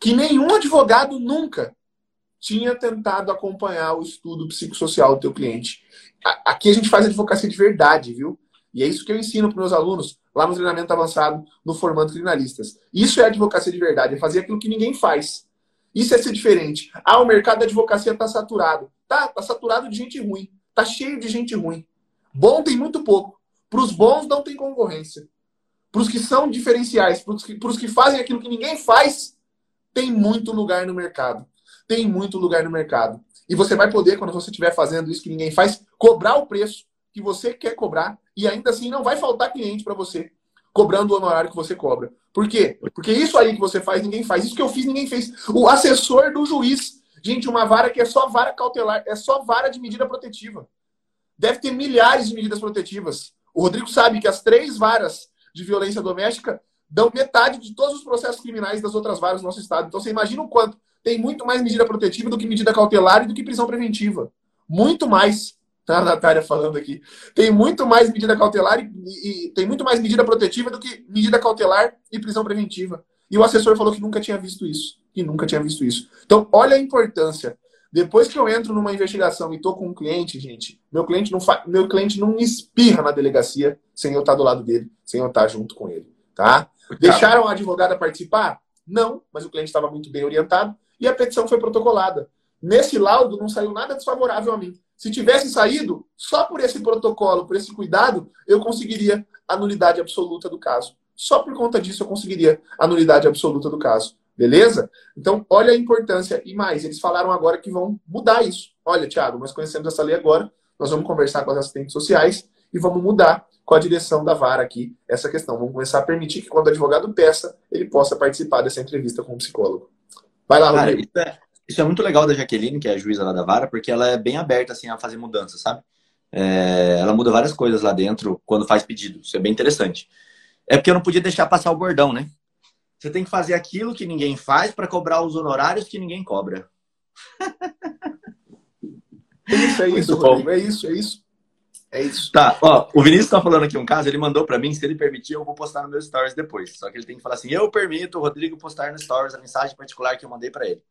Speaker 2: Que nenhum advogado nunca tinha tentado acompanhar o estudo psicossocial do teu cliente. Aqui a gente faz advocacia de verdade, viu? E é isso que eu ensino para meus alunos lá no treinamento avançado, no Formando Criminalistas. Isso é advocacia de verdade, é fazer aquilo que ninguém faz. Isso é ser diferente. Ah, o mercado da advocacia está saturado. Tá, tá saturado de gente ruim. Tá cheio de gente ruim. Bom tem muito pouco. Para os bons não tem concorrência. Para os que são diferenciais, para os que, que fazem aquilo que ninguém faz, tem muito lugar no mercado. Tem muito lugar no mercado. E você vai poder, quando você estiver fazendo isso que ninguém faz, cobrar o preço que você quer cobrar e ainda assim não vai faltar cliente para você. cobrando o honorário que você cobra. Por quê? Porque isso aí que você faz, ninguém faz. Isso que eu fiz, ninguém fez. O assessor do juiz. Gente, uma vara que é só vara cautelar, é só vara de medida protetiva. Deve ter milhares de medidas protetivas. O Rodrigo sabe que as três varas de violência doméstica dão metade de todos os processos criminais das outras varas do nosso estado. Então você imagina o quanto tem muito mais medida protetiva do que medida cautelar e do que prisão preventiva. Muito mais. Tá a Natália falando aqui. Tem muito mais medida cautelar e, e, tem muito mais medida protetiva do que medida cautelar e prisão preventiva. E o assessor falou que nunca tinha visto isso. Que nunca tinha visto isso. Então, olha a importância. Depois que eu entro numa investigação e tô com um cliente, gente, meu cliente não fa... meu cliente não espirra na delegacia sem eu estar do lado dele, sem eu estar junto com ele, tá? Deixaram a advogada participar? Não, mas o cliente estava muito bem orientado e a petição foi protocolada. Nesse laudo não saiu nada desfavorável a mim. Se tivesse saído, só por esse protocolo, por esse cuidado, eu conseguiria a nulidade absoluta do caso. Só por conta disso eu conseguiria a nulidade absoluta do caso. Beleza? Então, olha a importância. E mais, eles falaram agora que vão mudar isso. Olha, Tiago, nós conhecemos essa lei agora, nós vamos conversar com as assistentes sociais e vamos mudar com a direção da vara aqui essa questão. Vamos começar a permitir que quando o advogado peça, ele possa participar dessa entrevista com o psicólogo. Vai lá, Cara,
Speaker 1: Isso é, muito legal da Jaqueline, que é a juíza lá da vara, porque ela é bem aberta assim, a fazer mudanças, sabe? É, ela muda várias coisas lá dentro quando faz pedido. Isso é bem interessante. É porque eu não podia deixar passar o bordão, né? Você tem que fazer aquilo que ninguém faz para cobrar os honorários que ninguém cobra.
Speaker 2: É isso, é isso, Rodrigo, é isso, é isso. É isso.
Speaker 1: Tá, ó, o Vinícius tá falando aqui um caso, ele mandou para mim, se ele permitir, eu vou postar no meu stories depois. Só que ele tem que falar assim: "Eu permito o Rodrigo postar no stories a mensagem particular que eu mandei para ele".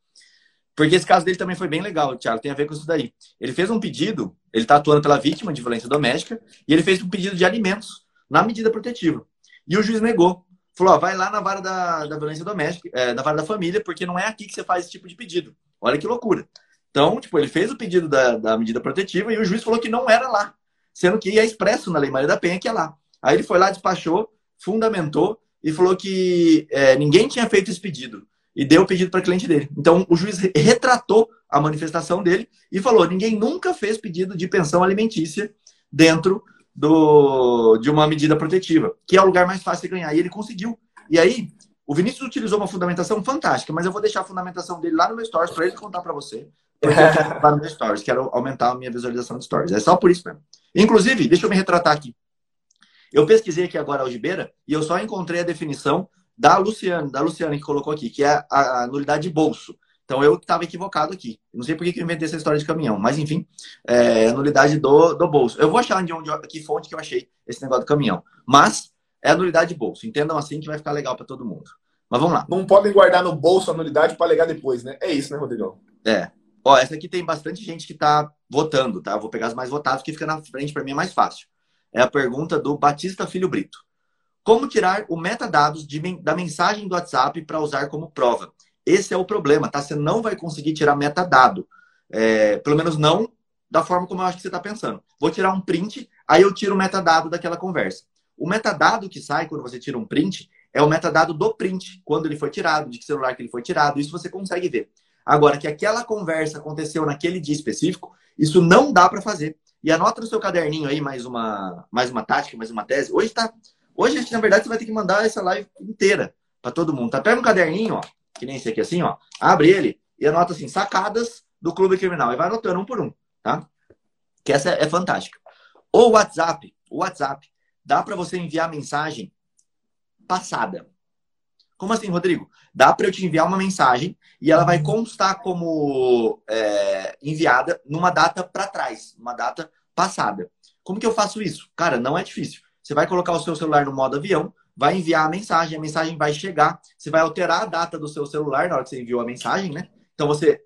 Speaker 1: Porque esse caso dele também foi bem legal, Thiago, tem a ver com isso daí. Ele fez um pedido, ele tá atuando pela vítima de violência doméstica, e ele fez um pedido de alimentos na medida protetiva. E o juiz negou. Falou, ó, vai lá na vara da, da violência doméstica, é, na vara da família, porque não é aqui que você faz esse tipo de pedido. Olha que loucura. Então, tipo, ele fez o pedido da, da medida protetiva e o juiz falou que não era lá sendo que é expresso na Lei Maria da Penha que é lá. Aí ele foi lá, despachou, fundamentou e falou que é, ninguém tinha feito esse pedido e deu o pedido para cliente dele. Então o juiz retratou a manifestação dele e falou: ninguém nunca fez pedido de pensão alimentícia dentro do, de uma medida protetiva, que é o lugar mais fácil de ganhar. E ele conseguiu. E aí, o Vinícius utilizou uma fundamentação fantástica, mas eu vou deixar a fundamentação dele lá no meu stories para ele contar para você. Porque eu quero meu stories, quero aumentar a minha visualização de stories. É só por isso mesmo. Inclusive, deixa eu me retratar aqui. Eu pesquisei aqui agora a algibeira e eu só encontrei a definição da Luciane, da Luciane que colocou aqui, que é a, a nulidade de bolso. Então eu estava equivocado aqui. Não sei por que eu inventei essa história de caminhão, mas enfim, é a nulidade do, do bolso. Eu vou achar de onde, que fonte que eu achei esse negócio do caminhão. Mas é a nulidade de bolso. Entendam assim que vai ficar legal para todo mundo. Mas vamos lá.
Speaker 2: Não podem guardar no bolso a nulidade para alegar depois, né? É isso, né, Rodrigão?
Speaker 1: É. Ó, essa aqui tem bastante gente que está votando, tá? vou pegar as mais votadas, que fica na frente para mim é mais fácil. É a pergunta do Batista Filho Brito. Como tirar o metadados de, da mensagem do WhatsApp para usar como prova? Esse é o problema, tá? Você não vai conseguir tirar metadado. É, pelo menos não da forma como eu acho que você está pensando. Vou tirar um print, aí eu tiro o metadado daquela conversa. O metadado que sai quando você tira um print é o metadado do print, quando ele foi tirado, de que celular que ele foi tirado. Isso você consegue ver. Agora, que aquela conversa aconteceu naquele dia específico, isso não dá para fazer. E anota no seu caderninho aí mais uma, mais uma tática, mais uma tese. Hoje tá. Hoje, na verdade, você vai ter que mandar essa live inteira para todo mundo. Tá? Pega um caderninho, ó, que nem esse aqui assim, ó. Abre ele e anota assim, sacadas do clube criminal. E vai anotando um por um, tá? Que essa é, fantástica. O WhatsApp, o WhatsApp, dá para você enviar mensagem passada. Como assim, Rodrigo? Dá para eu te enviar uma mensagem e ela vai constar como é, enviada numa data para trás, uma data passada. Como que eu faço isso? Cara, não é difícil. Você vai colocar o seu celular no modo avião, vai enviar a mensagem, a mensagem vai chegar, você vai alterar a data do seu celular na hora que você enviou a mensagem, né? Então você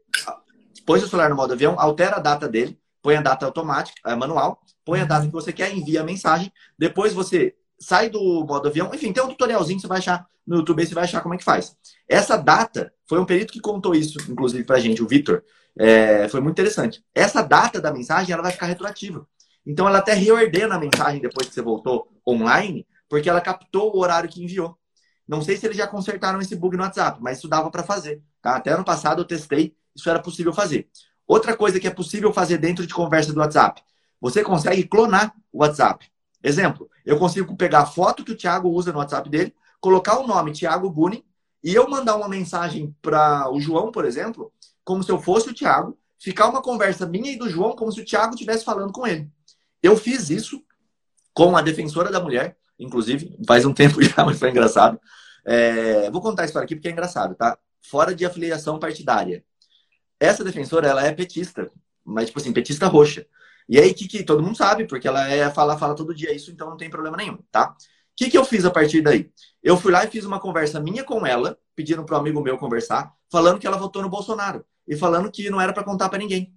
Speaker 1: põe seu celular no modo avião, altera a data dele, põe a data automática, é, manual, põe a data que você quer, envia a mensagem, depois você sai do modo avião, enfim, tem um tutorialzinho que você vai achar no YouTube você vai achar como é que faz. Essa data, foi um perito que contou isso, inclusive, pra gente, o Vitor. É, foi muito interessante. Essa data da mensagem, ela vai ficar retroativa. Então, ela até reordena a mensagem depois que você voltou online, porque ela captou o horário que enviou. Não sei se eles já consertaram esse bug no WhatsApp, mas isso dava para fazer. Tá? Até ano passado eu testei, isso era possível fazer. Outra coisa que é possível fazer dentro de conversa do WhatsApp, você consegue clonar o WhatsApp. Exemplo, eu consigo pegar a foto que o Thiago usa no WhatsApp dele, colocar o nome Thiago Buni e eu mandar uma mensagem para o João, por exemplo, como se eu fosse o Thiago, ficar uma conversa minha e do João como se o Thiago estivesse falando com ele. Eu fiz isso com a defensora da mulher, inclusive, faz um tempo já, mas foi engraçado. É, vou contar a história aqui porque é engraçado, tá? Fora de afiliação partidária. Essa defensora, ela é petista, mas, tipo assim, petista roxa. E aí, que, que todo mundo sabe, porque ela é fala, fala todo dia isso, então não tem problema nenhum, tá? O que, que eu fiz a partir daí? Eu fui lá e fiz uma conversa minha com ela, pedindo para um amigo meu conversar, falando que ela votou no Bolsonaro. E falando que não era para contar para ninguém.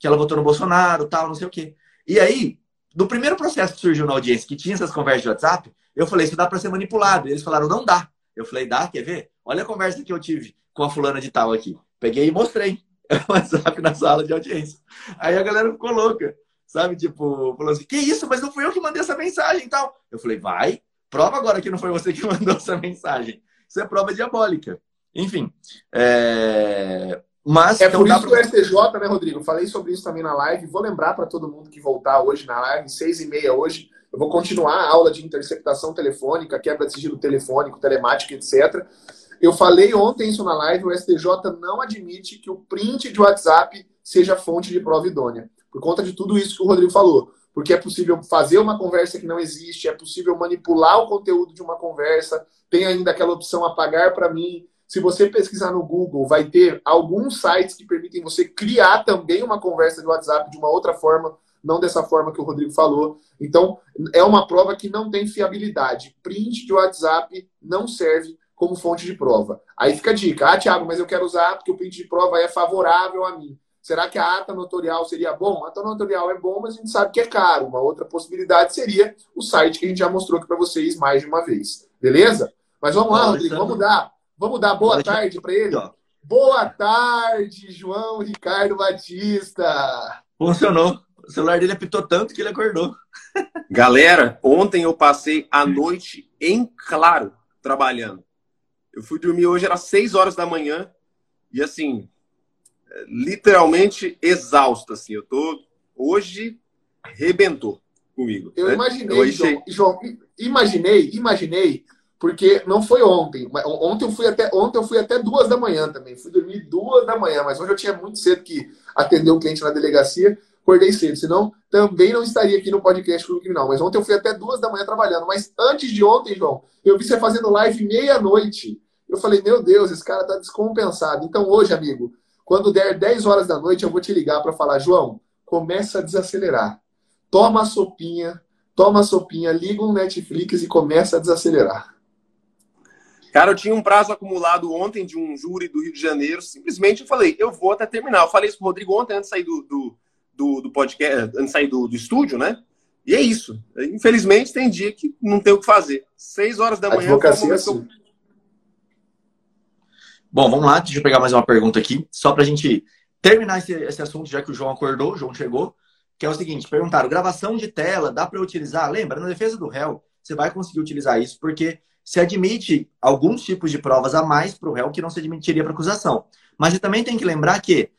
Speaker 1: Que ela votou no Bolsonaro, tal, não sei o quê. E aí, do primeiro processo que surgiu na audiência, que tinha essas conversas de WhatsApp, eu falei, isso dá para ser manipulado. E eles falaram, não dá. Eu falei, dá, quer ver? Olha a conversa que eu tive com a fulana de tal aqui. Peguei e mostrei o WhatsApp na sala de audiência. Aí a galera ficou louca, sabe? Tipo, falou assim, que isso? Mas não fui eu que mandei essa mensagem e tal. Eu falei, vai, prova agora que não foi você que mandou essa mensagem. Isso é prova diabólica. Enfim, é... Mas
Speaker 2: é por isso pra... que o STJ, né, Rodrigo? Falei sobre isso também na live. Vou lembrar para todo mundo que voltar hoje na live, seis e meia hoje. Eu vou continuar a aula de interceptação telefônica, quebra de sigilo telefônico, telemática, etc. Eu falei ontem isso na live, o STJ não admite que o print de WhatsApp seja fonte de prova idônea. Por conta de tudo isso que o Rodrigo falou. Porque é possível fazer uma conversa que não existe, é possível manipular o conteúdo de uma conversa, tem ainda aquela opção apagar para mim, se você pesquisar no Google, vai ter alguns sites que permitem você criar também uma conversa de WhatsApp de uma outra forma, não dessa forma que o Rodrigo falou. Então, é uma prova que não tem fiabilidade. Print de WhatsApp não serve como fonte de prova. Aí fica a dica. Ah, Thiago, mas eu quero usar porque o print de prova é favorável a mim. Será que a ata notorial seria bom? A ata notorial é bom, mas a gente sabe que é caro. Uma outra possibilidade seria o site que a gente já mostrou aqui para vocês mais de uma vez. Beleza? Mas vamos lá, Rodrigo, vamos dar Vamos dar boa tarde para ele? Boa tarde, João Ricardo Batista.
Speaker 1: Funcionou. O celular dele apitou tanto que ele acordou.
Speaker 3: Galera, ontem eu passei a noite em claro trabalhando. Eu fui dormir hoje, era 6 horas da manhã, e assim, literalmente exausto, assim. Eu tô. Hoje rebentou comigo.
Speaker 2: Eu né? imaginei, eu achei... João, João, imaginei, imaginei porque não foi ontem. Ontem eu fui até ontem eu fui até duas da manhã também. Fui dormir duas da manhã, mas hoje eu tinha muito cedo que atender um cliente na delegacia. Acordei cedo, senão também não estaria aqui no podcast Clube Criminal. Mas ontem eu fui até duas da manhã trabalhando. Mas antes de ontem, João, eu vi você fazendo live meia-noite. Eu falei, meu Deus, esse cara tá descompensado. Então hoje, amigo, quando der 10 horas da noite, eu vou te ligar para falar, João, começa a desacelerar. Toma a sopinha, toma a sopinha, liga um Netflix e começa a desacelerar.
Speaker 3: Cara, eu tinha um prazo acumulado ontem de um júri do Rio de Janeiro. Simplesmente eu falei, eu vou até terminar. Eu falei isso pro Rodrigo ontem, antes de sair do, do, do, do podcast, antes de sair do, do estúdio, né? E é isso. Infelizmente, tem dia que não tem o que fazer. Seis horas da manhã.
Speaker 2: Advocacia assim.
Speaker 1: Bom, vamos lá. Deixa eu pegar mais uma pergunta aqui. Só para a gente terminar esse, esse assunto, já que o João acordou, o João chegou. Que é o seguinte: perguntaram, gravação de tela, dá para utilizar? Lembra, na defesa do réu, você vai conseguir utilizar isso, porque se admite alguns tipos de provas a mais para o réu que não se admitiria para acusação. Mas você também tem que lembrar que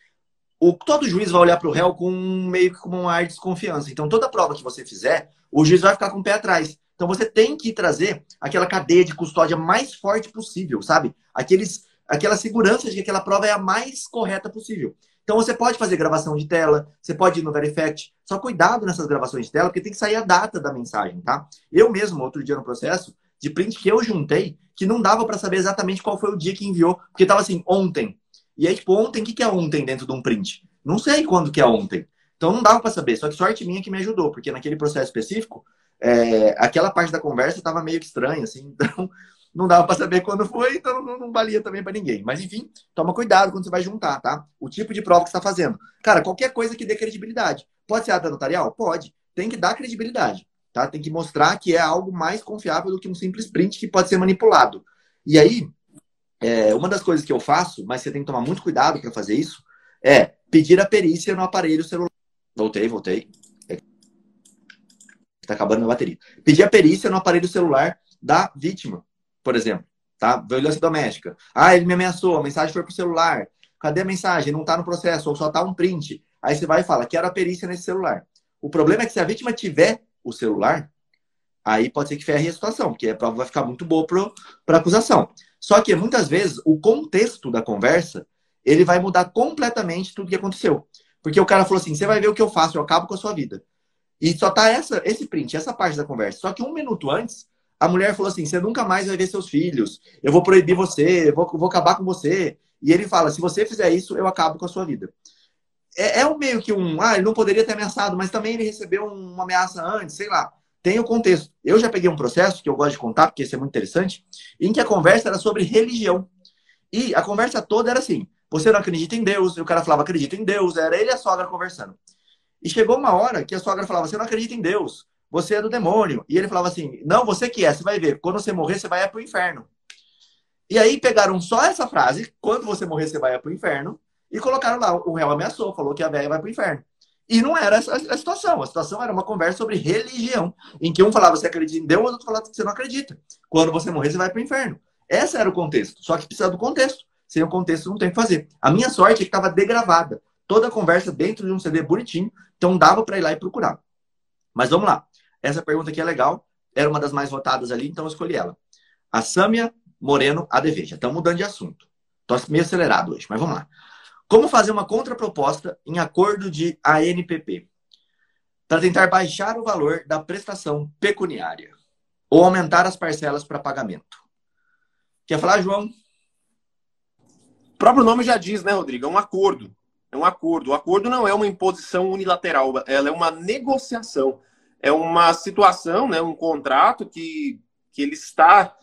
Speaker 1: o, todo juiz vai olhar para o réu com meio que como um ar de desconfiança. Então, toda prova que você fizer, o juiz vai ficar com o pé atrás. Então, você tem que trazer aquela cadeia de custódia mais forte possível, sabe? Aqueles, aquela segurança de que aquela prova é a mais correta possível. Então, você pode fazer gravação de tela, você pode ir no Verifact. Só cuidado nessas gravações de tela, porque tem que sair a data da mensagem, tá? Eu mesmo, outro dia no processo, de print que eu juntei que não dava para saber exatamente qual foi o dia que enviou, porque tava assim, ontem. E aí, tipo, ontem, o que, que é ontem dentro de um print? Não sei quando que é ontem. Então não dava para saber, só que sorte minha que me ajudou, porque naquele processo específico, é, aquela parte da conversa tava meio estranha, assim, então não dava para saber quando foi, então não, não valia também para ninguém. Mas enfim, toma cuidado quando você vai juntar, tá? O tipo de prova que está fazendo. Cara, qualquer coisa que dê credibilidade. Pode ser ata notarial? Pode. Tem que dar credibilidade. Tá? Tem que mostrar que é algo mais confiável do que um simples print que pode ser manipulado. E aí, é, uma das coisas que eu faço, mas você tem que tomar muito cuidado para fazer isso, é pedir a perícia no aparelho celular. Voltei, voltei. Está acabando a bateria. Pedir a perícia no aparelho celular da vítima, por exemplo. Tá? Violência doméstica. Ah, ele me ameaçou, a mensagem foi pro celular. Cadê a mensagem? Não está no processo, ou só está um print. Aí você vai e fala, quero a perícia nesse celular. O problema é que se a vítima tiver o celular, aí pode ser que ferre a situação, porque a prova vai ficar muito boa para a acusação. Só que muitas vezes o contexto da conversa ele vai mudar completamente tudo que aconteceu. Porque o cara falou assim: você vai ver o que eu faço, eu acabo com a sua vida. E só tá essa, esse print, essa parte da conversa. Só que um minuto antes, a mulher falou assim: você nunca mais vai ver seus filhos, eu vou proibir você, eu vou, vou acabar com você. E ele fala: se você fizer isso, eu acabo com a sua vida. É, é um meio que um. Ah, ele não poderia ter ameaçado, mas também ele recebeu uma ameaça antes, sei lá. Tem o contexto. Eu já peguei um processo que eu gosto de contar, porque isso é muito interessante, em que a conversa era sobre religião. E a conversa toda era assim: você não acredita em Deus? E o cara falava, acredito em Deus. Era ele e a sogra conversando. E chegou uma hora que a sogra falava, você não acredita em Deus. Você é do demônio. E ele falava assim, não, você que é, você vai ver. Quando você morrer, você vai para o inferno. E aí pegaram só essa frase, quando você morrer, você vai para o inferno, e colocaram lá, o réu ameaçou, falou que a velha vai para o inferno. E não era essa a situação. A situação era uma conversa sobre religião, em que um falava você acredita em Deus, outro falava que você não acredita. Quando você morrer, você vai para o inferno. Esse era o contexto. Só que precisa do contexto sem o contexto não tem o que fazer. A minha sorte é que estava degravada. Toda a conversa dentro de um CD bonitinho, então dava para ir lá e procurar. Mas vamos lá. Essa pergunta aqui é legal, era uma das mais votadas ali, então eu escolhi ela. A Sâmia Moreno ADV. Já estamos mudando de assunto. Estou meio acelerado hoje, mas vamos lá. Como fazer uma contraproposta em acordo de ANPP para tentar baixar o valor da prestação pecuniária ou aumentar as parcelas para pagamento? Quer falar, João?
Speaker 3: O próprio nome já diz, né, Rodrigo? É um acordo. É um acordo. O acordo não é uma imposição unilateral, ela é uma negociação. É uma situação, né, um contrato que, que ele está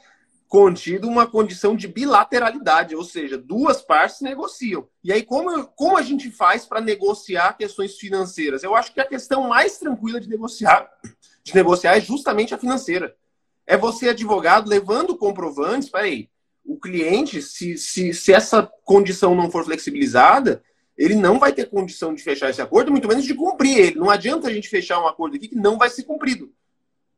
Speaker 3: contido uma condição de bilateralidade, ou seja, duas partes negociam. E aí, como, como a gente faz para negociar questões financeiras? Eu acho que a questão mais tranquila de negociar, de negociar é justamente a financeira. É você, advogado, levando comprovantes, peraí, o cliente, se, se, se essa condição não for flexibilizada, ele não vai ter condição de fechar esse acordo, muito menos de cumprir ele. Não adianta a gente fechar um acordo aqui que não vai ser cumprido.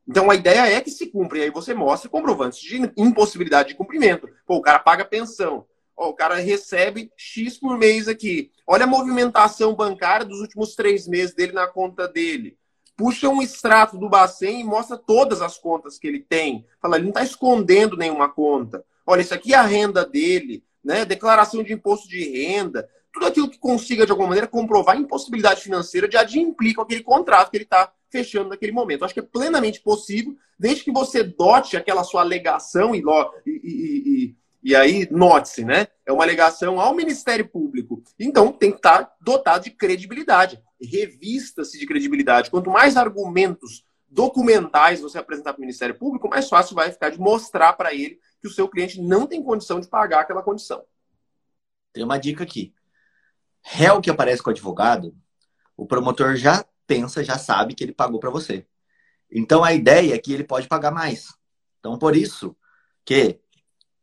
Speaker 3: Então a ideia é que se cumpra, e aí você mostra comprovantes de impossibilidade de cumprimento. Pô, o cara paga pensão, Ó, o cara recebe X por mês aqui. Olha a movimentação bancária dos últimos três meses dele na conta dele. Puxa um extrato do Bacen e mostra todas as contas que ele tem. Fala, ele não está escondendo nenhuma conta. Olha, isso aqui é a renda dele, né? Declaração de imposto de renda, tudo aquilo que consiga, de alguma maneira, comprovar a impossibilidade financeira de adimplir com aquele contrato que ele está fechando naquele momento. Acho que é plenamente possível, desde que você dote aquela sua alegação e, e, e, e aí, note-se, né? É uma alegação ao Ministério Público. Então, tem que estar dotado de credibilidade. Revista-se de credibilidade. Quanto mais argumentos documentais você apresentar para o Ministério Público, mais fácil vai ficar de mostrar para ele que o seu cliente não tem condição de pagar aquela condição.
Speaker 1: Tem uma dica aqui. Réu que aparece com o advogado, o promotor já pensa, já sabe que ele pagou para você. Então a ideia é que ele pode pagar mais. Então por isso que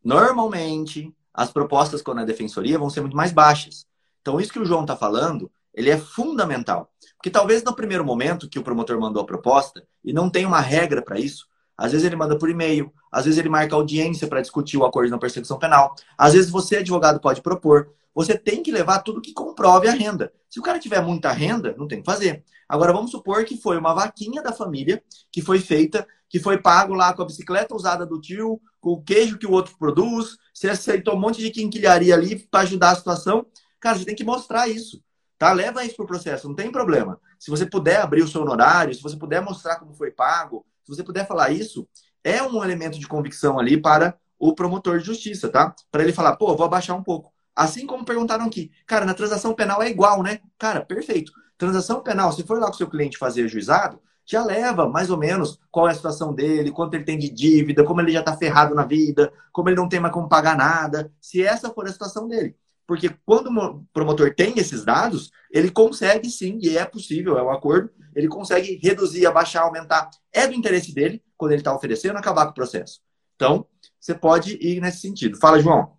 Speaker 1: normalmente as propostas quando a defensoria vão ser muito mais baixas. Então isso que o João está falando, ele é fundamental. Porque talvez no primeiro momento que o promotor mandou a proposta e não tem uma regra para isso, às vezes ele manda por e-mail, às vezes ele marca audiência para discutir o acordo na perseguição penal. Às vezes você, advogado, pode propor. Você tem que levar tudo que comprove a renda. Se o cara tiver muita renda, não tem que fazer. Agora, vamos supor que foi uma vaquinha da família que foi feita, que foi pago lá com a bicicleta usada do tio, com o queijo que o outro produz. Você aceitou um monte de quinquilharia ali para ajudar a situação. Cara, você tem que mostrar isso. Tá? Leva isso para o processo, não tem problema. Se você puder abrir o seu honorário, se você puder mostrar como foi pago, você puder falar isso, é um elemento de convicção ali para o promotor de justiça, tá? Para ele falar, pô, vou abaixar um pouco. Assim como perguntaram aqui, cara, na transação penal é igual, né? Cara, perfeito. Transação penal, se for lá com o seu cliente fazer juizado, já leva mais ou menos qual é a situação dele, quanto ele tem de dívida, como ele já está ferrado na vida, como ele não tem mais como pagar nada, se essa for a situação dele. Porque quando o promotor tem esses dados, ele consegue sim, e é possível, é um acordo, ele consegue reduzir, abaixar, aumentar. É do interesse dele, quando ele está oferecendo, acabar com o processo. Então, você pode ir nesse sentido. Fala, João.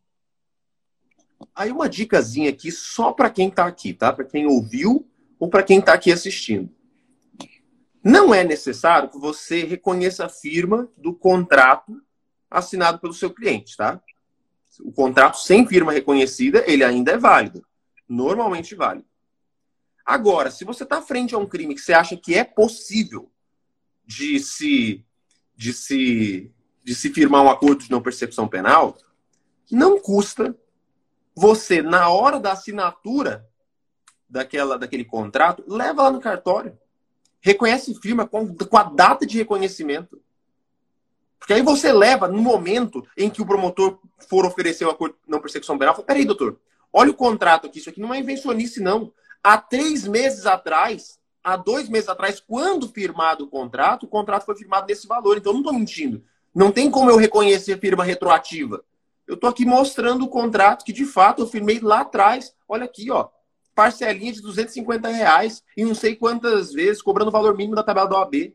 Speaker 3: Aí uma dicasinha aqui só para quem está aqui, tá? Para quem ouviu ou para quem está aqui assistindo. Não é necessário que você reconheça a firma do contrato assinado pelo seu cliente, tá? O contrato sem firma reconhecida, ele ainda é válido. Normalmente válido. Agora, se você está frente a um crime que você acha que é possível de se, de se, de se firmar um acordo de não persecução penal, não custa você, na hora da assinatura daquela, daquele contrato, leva lá no cartório. Reconhece firma com, com a data de reconhecimento. Porque aí você leva, no momento em que o promotor for oferecer o acordo não persecução penal, fala, peraí, doutor, olha o contrato aqui, isso aqui não é invencionice, não. Há três meses atrás, há dois meses atrás, quando firmado o contrato, o contrato foi firmado nesse valor. Então, eu não estou mentindo. Não tem como eu reconhecer firma retroativa. Eu estou aqui mostrando o contrato que, de fato, eu firmei lá atrás. Olha aqui, ó. Parcelinha de 250 reais e não sei quantas vezes, cobrando o valor mínimo da tabela do OAB.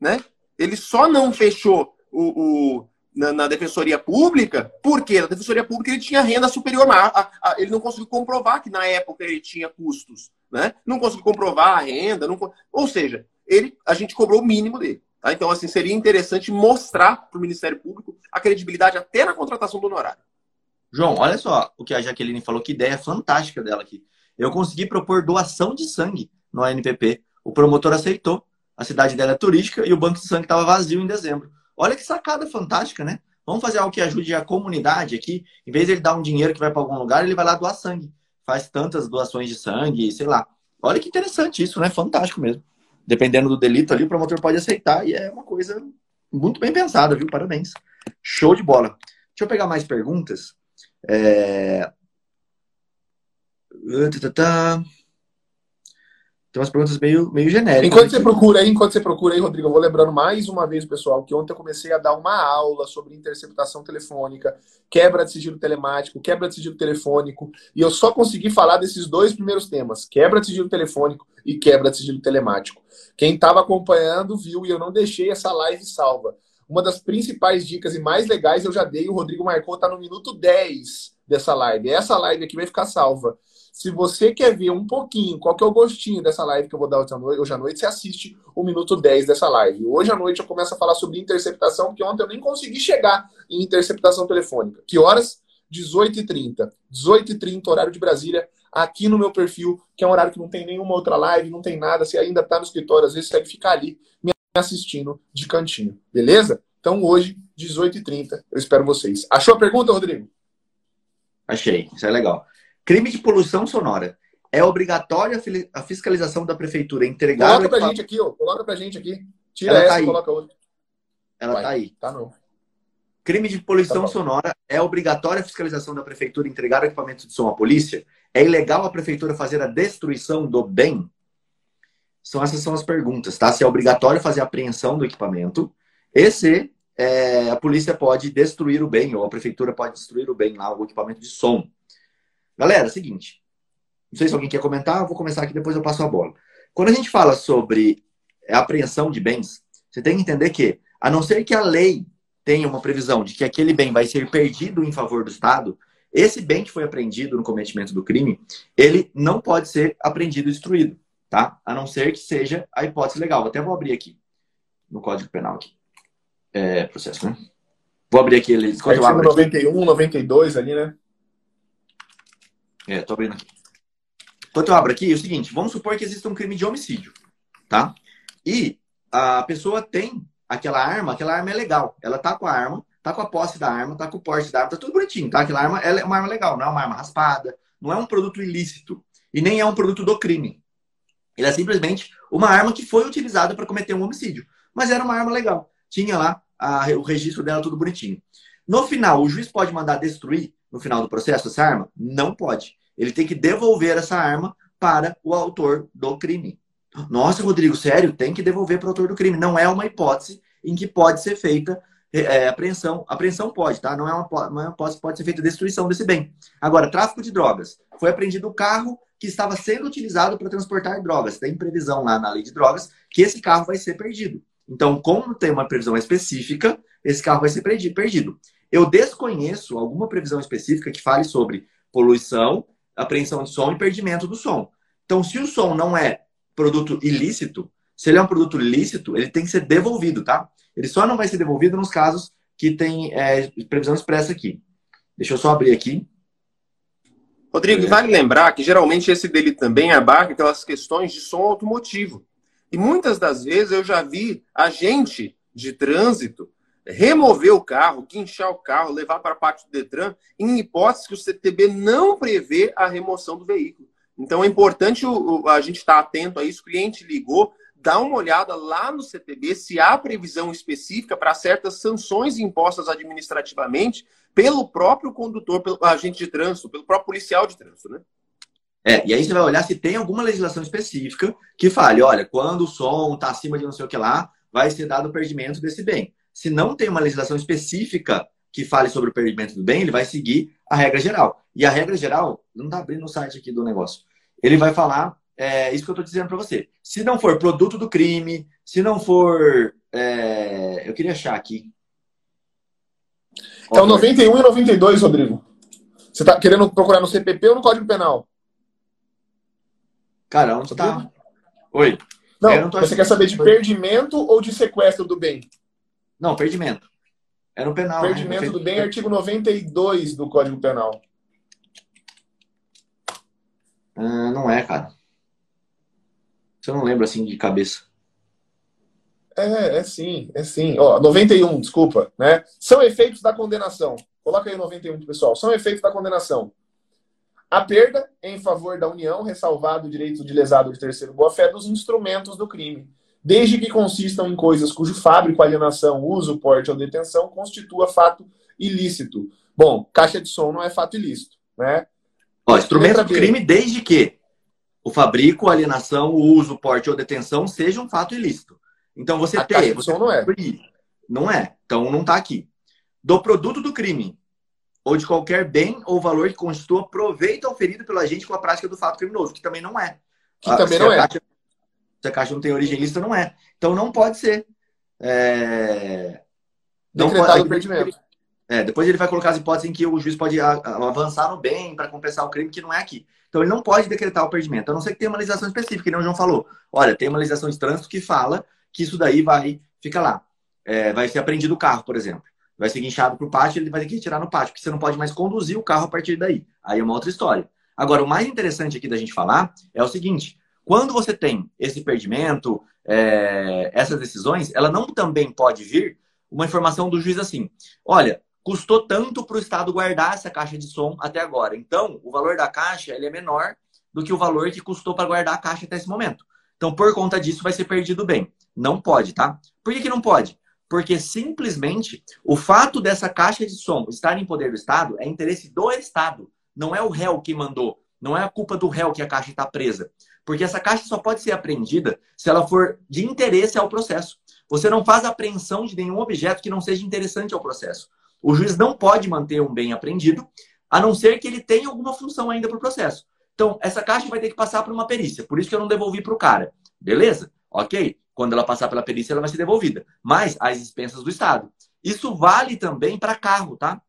Speaker 3: Né? Ele só não fechou o, o na, na, Defensoria Pública, porque na Defensoria Pública ele tinha renda superior, mas a, a, ele não conseguiu comprovar que na época ele tinha custos. Né? Não conseguiu comprovar a renda. Não, ou seja, ele, a gente cobrou o mínimo dele. Tá? Então, assim, seria interessante mostrar para o Ministério Público a credibilidade até na contratação do honorário.
Speaker 1: João, olha só o que a Jaqueline falou, que ideia fantástica dela aqui. Eu consegui propor doação de sangue no ANPP. O promotor aceitou. A cidade dela é turística e o banco de sangue estava vazio em dezembro. Olha que sacada fantástica, né? Vamos fazer algo que ajude a comunidade aqui. Em vez de ele dar um dinheiro que vai para algum lugar, ele vai lá doar sangue. Faz tantas doações de sangue, sei lá. Olha que interessante isso, né? Fantástico mesmo dependendo do delito ali, o promotor pode aceitar e é uma coisa muito bem pensada, viu? Parabéns. Show de bola. Deixa eu pegar mais perguntas. É... Tem umas perguntas meio, meio genéricas.
Speaker 2: Enquanto aqui. você procura aí, enquanto você procura aí, Rodrigo, eu vou lembrando mais uma vez, pessoal, que ontem eu comecei a dar uma aula sobre interceptação telefônica, quebra de sigilo telemático, quebra de sigilo telefônico, e eu só consegui falar desses dois primeiros temas, quebra de sigilo telefônico e quebra de sigilo telemático. Quem estava acompanhando viu e eu não deixei essa live salva. Uma das principais dicas e mais legais eu já dei, o Rodrigo marcou, tá no minuto 10 dessa live. Essa live aqui vai ficar salva. Se você quer ver um pouquinho qual que é o gostinho dessa live que eu vou dar hoje à noite, você assiste o minuto 10 dessa live. Hoje à noite eu começo a falar sobre interceptação, porque ontem eu nem consegui chegar em interceptação telefônica. Que horas? 18h30. 18h30, horário de Brasília, aqui no meu perfil, que é um horário que não tem nenhuma outra live, não tem nada. Você ainda está no escritório, às vezes você vai ficar ali me assistindo de cantinho. Beleza? Então hoje, 18h30, eu espero vocês. Achou a pergunta, Rodrigo?
Speaker 1: Achei, isso é legal. Crime de poluição sonora. É obrigatória a fiscalização da prefeitura entregar.
Speaker 2: Coloca pra gente aqui, ó. Coloca pra gente aqui. Tira Ela tá essa tá e coloca outra.
Speaker 1: Ela Vai, tá aí.
Speaker 2: Tá não.
Speaker 1: Crime de poluição tá sonora. É obrigatória a fiscalização da prefeitura entregar o equipamento de som à polícia? É ilegal a prefeitura fazer a destruição do bem? São essas são as perguntas, tá? Se é obrigatório fazer a apreensão do equipamento e se é, a polícia pode destruir o bem, ou a prefeitura pode destruir o bem lá, o equipamento de som. Galera, é seguinte. Não sei se alguém quer comentar, vou começar aqui, depois eu passo a bola. Quando a gente fala sobre apreensão de bens, você tem que entender que, a não ser que a lei tenha uma previsão de que aquele bem vai ser perdido em favor do Estado, esse bem que foi apreendido no cometimento do crime, ele não pode ser apreendido e destruído, tá? A não ser que seja a hipótese legal. Até vou abrir aqui no Código Penal aqui. É, processo, né? Vou abrir aqui eles.
Speaker 2: Artigo 91, 92 ali, né?
Speaker 1: É, tô abrindo aqui. Enquanto eu abro aqui, é o seguinte: vamos supor que exista um crime de homicídio, tá? E a pessoa tem aquela arma, aquela arma é legal. Ela tá com a arma, tá com a posse da arma, tá com o porte da arma, tá tudo bonitinho, tá? Aquela arma é uma arma legal, não é uma arma raspada, não é um produto ilícito e nem é um produto do crime. Ele é simplesmente uma arma que foi utilizada para cometer um homicídio, mas era uma arma legal. Tinha lá a, o registro dela tudo bonitinho. No final, o juiz pode mandar destruir no final do processo essa arma? Não pode ele tem que devolver essa arma para o autor do crime. Nossa, Rodrigo, sério? Tem que devolver para o autor do crime. Não é uma hipótese em que pode ser feita é, apreensão. Apreensão pode, tá? Não é, uma, é uma hipótese pode ser feita destruição desse bem. Agora, tráfico de drogas. Foi apreendido o carro que estava sendo utilizado para transportar drogas. Tem previsão lá na lei de drogas que esse carro vai ser perdido. Então, como tem uma previsão específica, esse carro vai ser perdido. Eu desconheço alguma previsão específica que fale sobre poluição apreensão de som e perdimento do som. Então, se o som não é produto ilícito, se ele é um produto lícito, ele tem que ser devolvido, tá? Ele só não vai ser devolvido nos casos que tem é, previsão expressa aqui. Deixa eu só abrir aqui.
Speaker 3: Rodrigo, é. vale lembrar que geralmente esse dele também abarca aquelas questões de som automotivo. E muitas das vezes eu já vi a gente de trânsito remover o carro, guinchar o carro, levar para a parte do Detran, em hipótese que o CTB não prevê a remoção do veículo. Então é importante a gente estar atento a isso. O cliente ligou, dá uma olhada lá no CTB se há previsão específica para certas sanções impostas administrativamente pelo próprio condutor, pelo agente de trânsito, pelo próprio policial de trânsito, né?
Speaker 1: É, e aí você vai olhar se tem alguma legislação específica que fale, olha, quando o som está acima de não sei o que lá, vai ser dado o perdimento desse bem. Se não tem uma legislação específica que fale sobre o perdimento do bem, ele vai seguir a regra geral. E a regra geral, não está abrindo o site aqui do negócio, ele vai falar é, isso que eu estou dizendo para você. Se não for produto do crime, se não for. É, eu queria achar aqui.
Speaker 2: É o 91 e 92, Rodrigo. Você está querendo procurar no CPP ou no Código Penal?
Speaker 1: Cara, onde está? Oi.
Speaker 2: Não, não você quer saber de perdimento ou de sequestro do bem?
Speaker 1: Não, perdimento. É no penal.
Speaker 2: Né? Perdimento né? do bem, artigo 92 do Código Penal.
Speaker 1: Ah, não é, cara. Você não lembra assim de cabeça.
Speaker 2: É, é sim, é sim. Ó, 91, desculpa, né? São efeitos da condenação. Coloca aí o 91, pessoal. São efeitos da condenação. A perda em favor da União, ressalvado o direito de lesado de terceiro boa-fé dos instrumentos do crime, desde que consistam em coisas cujo fábrico, alienação, uso, porte ou detenção constitua fato ilícito. Bom, caixa de som não é fato ilícito, né?
Speaker 1: Ó, instrumento do crime desde que o fabrico, alienação, o uso, porte ou detenção seja um fato ilícito. Então você
Speaker 2: a
Speaker 1: ter,
Speaker 2: você não é.
Speaker 1: Não é. Então não está aqui. Do produto do crime, ou de qualquer bem ou valor que constitua proveito oferido pelo agente com a prática do fato criminoso, que também não é.
Speaker 2: Que também não é.
Speaker 1: Se a caixa não tem origem lícita, não é. Então não pode ser. É...
Speaker 2: Não Decretado pode... o perdimento.
Speaker 1: É, depois ele vai colocar as hipóteses em que o juiz pode avançar no bem para compensar o crime, que não é aqui. Então ele não pode decretar o perdimento, a não ser que tenha uma legislação específica, que nem o João falou. Olha, tem uma legislação de trânsito que fala que isso daí vai, fica lá. É, vai ser apreendido o carro, por exemplo vai ser guinchado para o pátio, ele vai ter que retirar no pátio, porque você não pode mais conduzir o carro a partir daí. Aí é uma outra história. Agora, o mais interessante aqui da gente falar é o seguinte: quando você tem esse perdimento, é, essas decisões, ela não também pode vir uma informação do juiz assim: olha, custou tanto para o Estado guardar essa caixa de som até agora. Então, o valor da caixa ele é menor do que o valor que custou para guardar a caixa até esse momento. Então, por conta disso, vai ser perdido bem. Não pode, tá? Por que, que não pode? porque simplesmente o fato dessa caixa de som estar em poder do Estado é interesse do Estado. Não é o réu que mandou. Não é a culpa do réu que a caixa está presa. Porque essa caixa só pode ser apreendida se ela for de interesse ao processo. Você não faz apreensão de nenhum objeto que não seja interessante ao processo. O juiz não pode manter um bem apreendido, a não ser que ele tenha alguma função ainda para o processo. Então, essa caixa vai ter que passar por uma perícia. Por isso que eu não devolvi para o cara. Beleza? Ok? Quando ela passar pela perícia, ela vai ser devolvida. Mas às expensas do Estado. Isso vale também para carro, tá?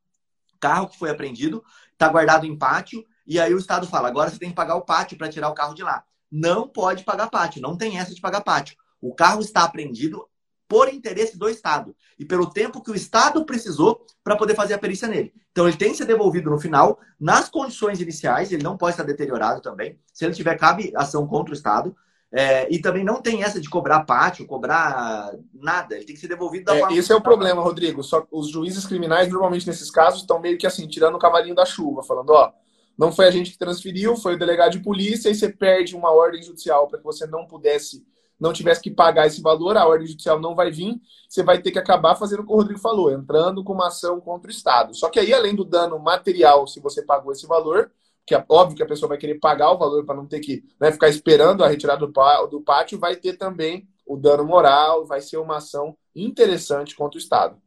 Speaker 1: Carro que foi apreendido, está guardado em pátio, e aí o Estado fala: agora você tem que pagar o pátio para tirar o carro de lá. Não pode pagar pátio, não tem essa de pagar pátio. O carro está apreendido por interesse do Estado e pelo tempo que o Estado precisou para poder fazer a perícia nele. Então ele tem que ser devolvido no final, nas condições iniciais, ele não pode estar deteriorado também. Se ele tiver, cabe ação contra o Estado. É, e também não tem essa de cobrar pátio, cobrar nada. Ele tem que ser devolvido da
Speaker 2: é,
Speaker 1: forma.
Speaker 2: Esse é o problema, Rodrigo. Só os juízes criminais, normalmente nesses casos, estão meio que assim, tirando o cavalinho da chuva, falando: ó, não foi a gente que transferiu, foi o delegado de polícia, e você perde uma ordem judicial para que você não pudesse, não tivesse que pagar esse valor, a ordem judicial não vai vir, você vai ter que acabar fazendo o que o Rodrigo falou, entrando com uma ação contra o Estado. Só que aí, além do dano material, se você pagou esse valor, que é óbvio que a pessoa vai querer pagar o valor para não ter que né, ficar esperando a retirada do, do pátio, vai ter também o dano moral, vai ser uma ação interessante contra o Estado.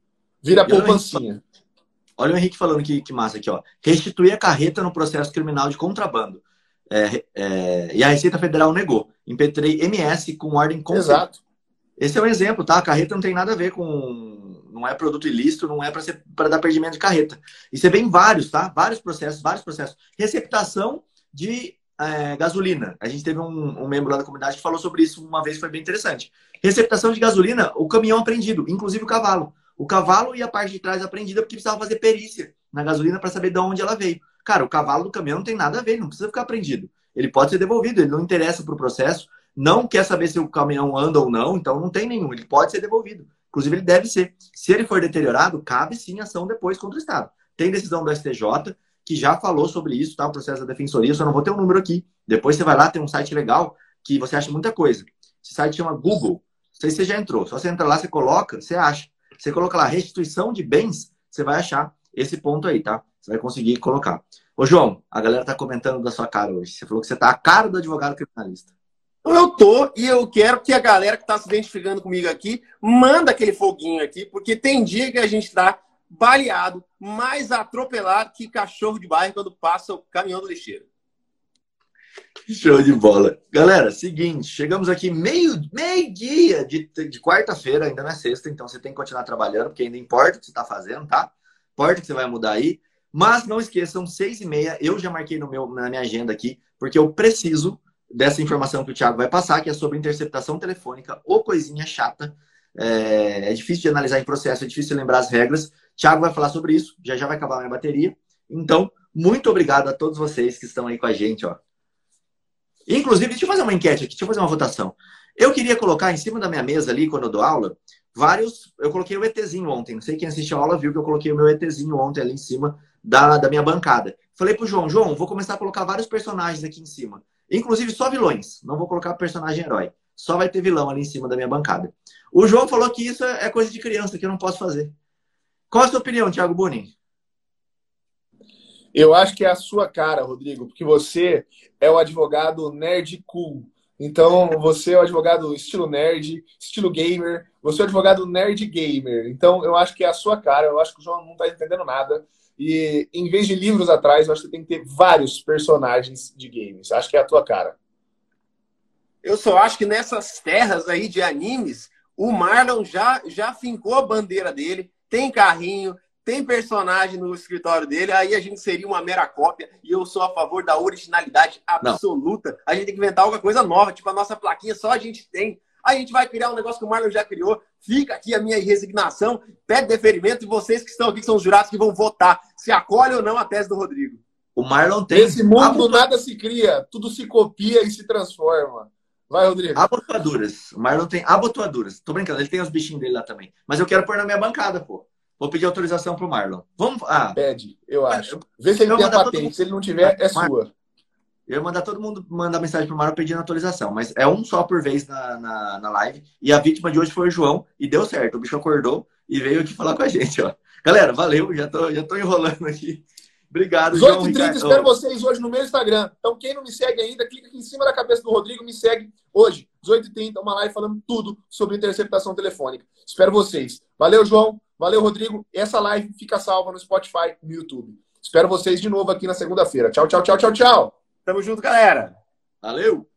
Speaker 2: Vira poupancinha.
Speaker 1: Olha o Henrique falando que, que massa aqui, ó. Restituir a carreta no processo criminal de contrabando. É, é, e a Receita Federal negou. Impetrei MS com ordem
Speaker 2: Exato.
Speaker 1: Esse é um exemplo, tá? A carreta não tem nada a ver com. Não é produto ilícito, não é para dar perdimento de carreta. E você vê em vários, tá? Vários processos, vários processos. Receptação de é, gasolina. A gente teve um, um, membro lá da comunidade que falou sobre isso uma vez, foi bem interessante. Receptação de gasolina, o caminhão apreendido, inclusive o cavalo. O cavalo e a parte de trás apreendida porque precisava fazer perícia na gasolina para saber de onde ela veio. Cara, o cavalo do caminhão não tem nada a ver, não precisa ficar apreendido. Ele pode ser devolvido, ele não interessa para o processo não quer saber se o caminhão anda ou não, então não tem nenhum, ele pode ser devolvido. Inclusive, ele deve ser. Se ele for deteriorado, cabe sim ação depois contra o Estado. Tem decisão do STJ que já falou sobre isso, tá? O processo da defensoria, só não vou ter um número aqui. Depois você vai lá, tem um site legal que você acha muita coisa. Esse site chama Google. Não sei se você já entrou. Só você entra lá, você coloca, você acha. Você coloca lá restituição de bens, você vai achar esse ponto aí, tá? Você vai conseguir colocar. Ô, João, a galera tá comentando da sua cara hoje. Você falou que você tá a cara do advogado criminalista.
Speaker 3: Eu tô e eu quero que a galera que tá se identificando comigo aqui manda aquele foguinho aqui, porque tem dia que a gente tá baleado, mais atropelado que cachorro de bairro quando passa o caminhão do lixeiro.
Speaker 1: Show de bola. Galera, seguinte, chegamos aqui meio, meio dia de, de quarta-feira, ainda não é sexta, então você tem que continuar trabalhando, porque ainda importa o que você está fazendo, tá? Importa que você vai mudar aí. Mas não esqueçam, seis e meia, eu já marquei no meu, na minha agenda aqui, porque eu preciso dessa informação que o Thiago vai passar, que é sobre interceptação telefônica, ou coisinha chata. É, é difícil de analisar em processo, é difícil lembrar as regras. Thiago vai falar sobre isso, já já vai acabar minha bateria. Então, muito obrigado a todos vocês que estão aí com a gente, ó. Inclusive, deixa eu fazer uma enquete aqui, deixa eu fazer uma votação. Eu queria colocar em cima da minha mesa ali, quando eu dou aula, vários. Eu coloquei o ETzinho ontem. Não sei quem assistiu a aula viu que eu coloquei o meu ETzinho ontem ali em cima da, da minha bancada. Falei pro João, João, vou começar a colocar vários personagens aqui em cima. Inclusive só vilões. Não vou colocar personagem herói. Só vai ter vilão ali em cima da minha bancada. O João falou que isso é coisa de criança, que eu não posso fazer. Qual a sua opinião, Thiago Bunin?
Speaker 2: Eu acho que é a sua cara, Rodrigo, porque você é o advogado nerd cool. Então, você é o advogado estilo nerd, estilo gamer, você é o advogado nerd gamer. Então, eu acho que é a sua cara, eu acho que o João não está entendendo nada. E em vez de livros atrás, eu acho que tem que ter vários personagens de games. Acho que é a tua cara.
Speaker 3: Eu só acho que nessas terras aí de animes, o Marlon já, já fincou a bandeira dele, tem carrinho, tem personagem no escritório dele, aí a gente seria uma mera cópia e eu sou a favor da originalidade absoluta. Não. A gente tem que inventar alguma coisa nova, tipo a nossa plaquinha só a gente tem. Aí a gente vai criar um negócio que o Marlon já criou. Fica aqui a minha resignação, pede deferimento e vocês que estão aqui, que são os jurados que vão votar se acolhe ou não a tese do Rodrigo.
Speaker 1: O Marlon tem.
Speaker 2: Nesse mundo nada se cria, tudo se copia e se transforma. Vai, Rodrigo.
Speaker 1: Abotoaduras. O Marlon tem abotoaduras. Tô brincando, ele tem os bichinhos dele lá também. Mas eu quero pôr na minha bancada, pô. Vou pedir autorização pro Marlon. Vamos. Ah,
Speaker 2: Pede, eu acho. Vê se ele tem a patente. Se ele não tiver, é sua.
Speaker 1: Eu ia mandar todo mundo mandar mensagem pro Marlon pedindo autorização, mas é um só por vez na, na, na, live. E a vítima de hoje foi o João, e deu certo. O bicho acordou e veio aqui falar com a gente, ó. Galera, valeu, já tô, já tô enrolando aqui. Obrigado,
Speaker 2: 18 João. 30 espero vocês hoje no meu Instagram. Então, quem não me segue ainda, clica aqui em cima da cabeça do Rodrigo, me segue hoje, 18h30, uma live falando tudo sobre interceptação telefônica. Espero vocês. Valeu, João. Valeu, Rodrigo. Essa live fica salva no Spotify no YouTube. Espero vocês de novo aqui na segunda-feira. Tchau, tchau, tchau, tchau, tchau.
Speaker 3: Tamo junto, galera.
Speaker 1: Valeu.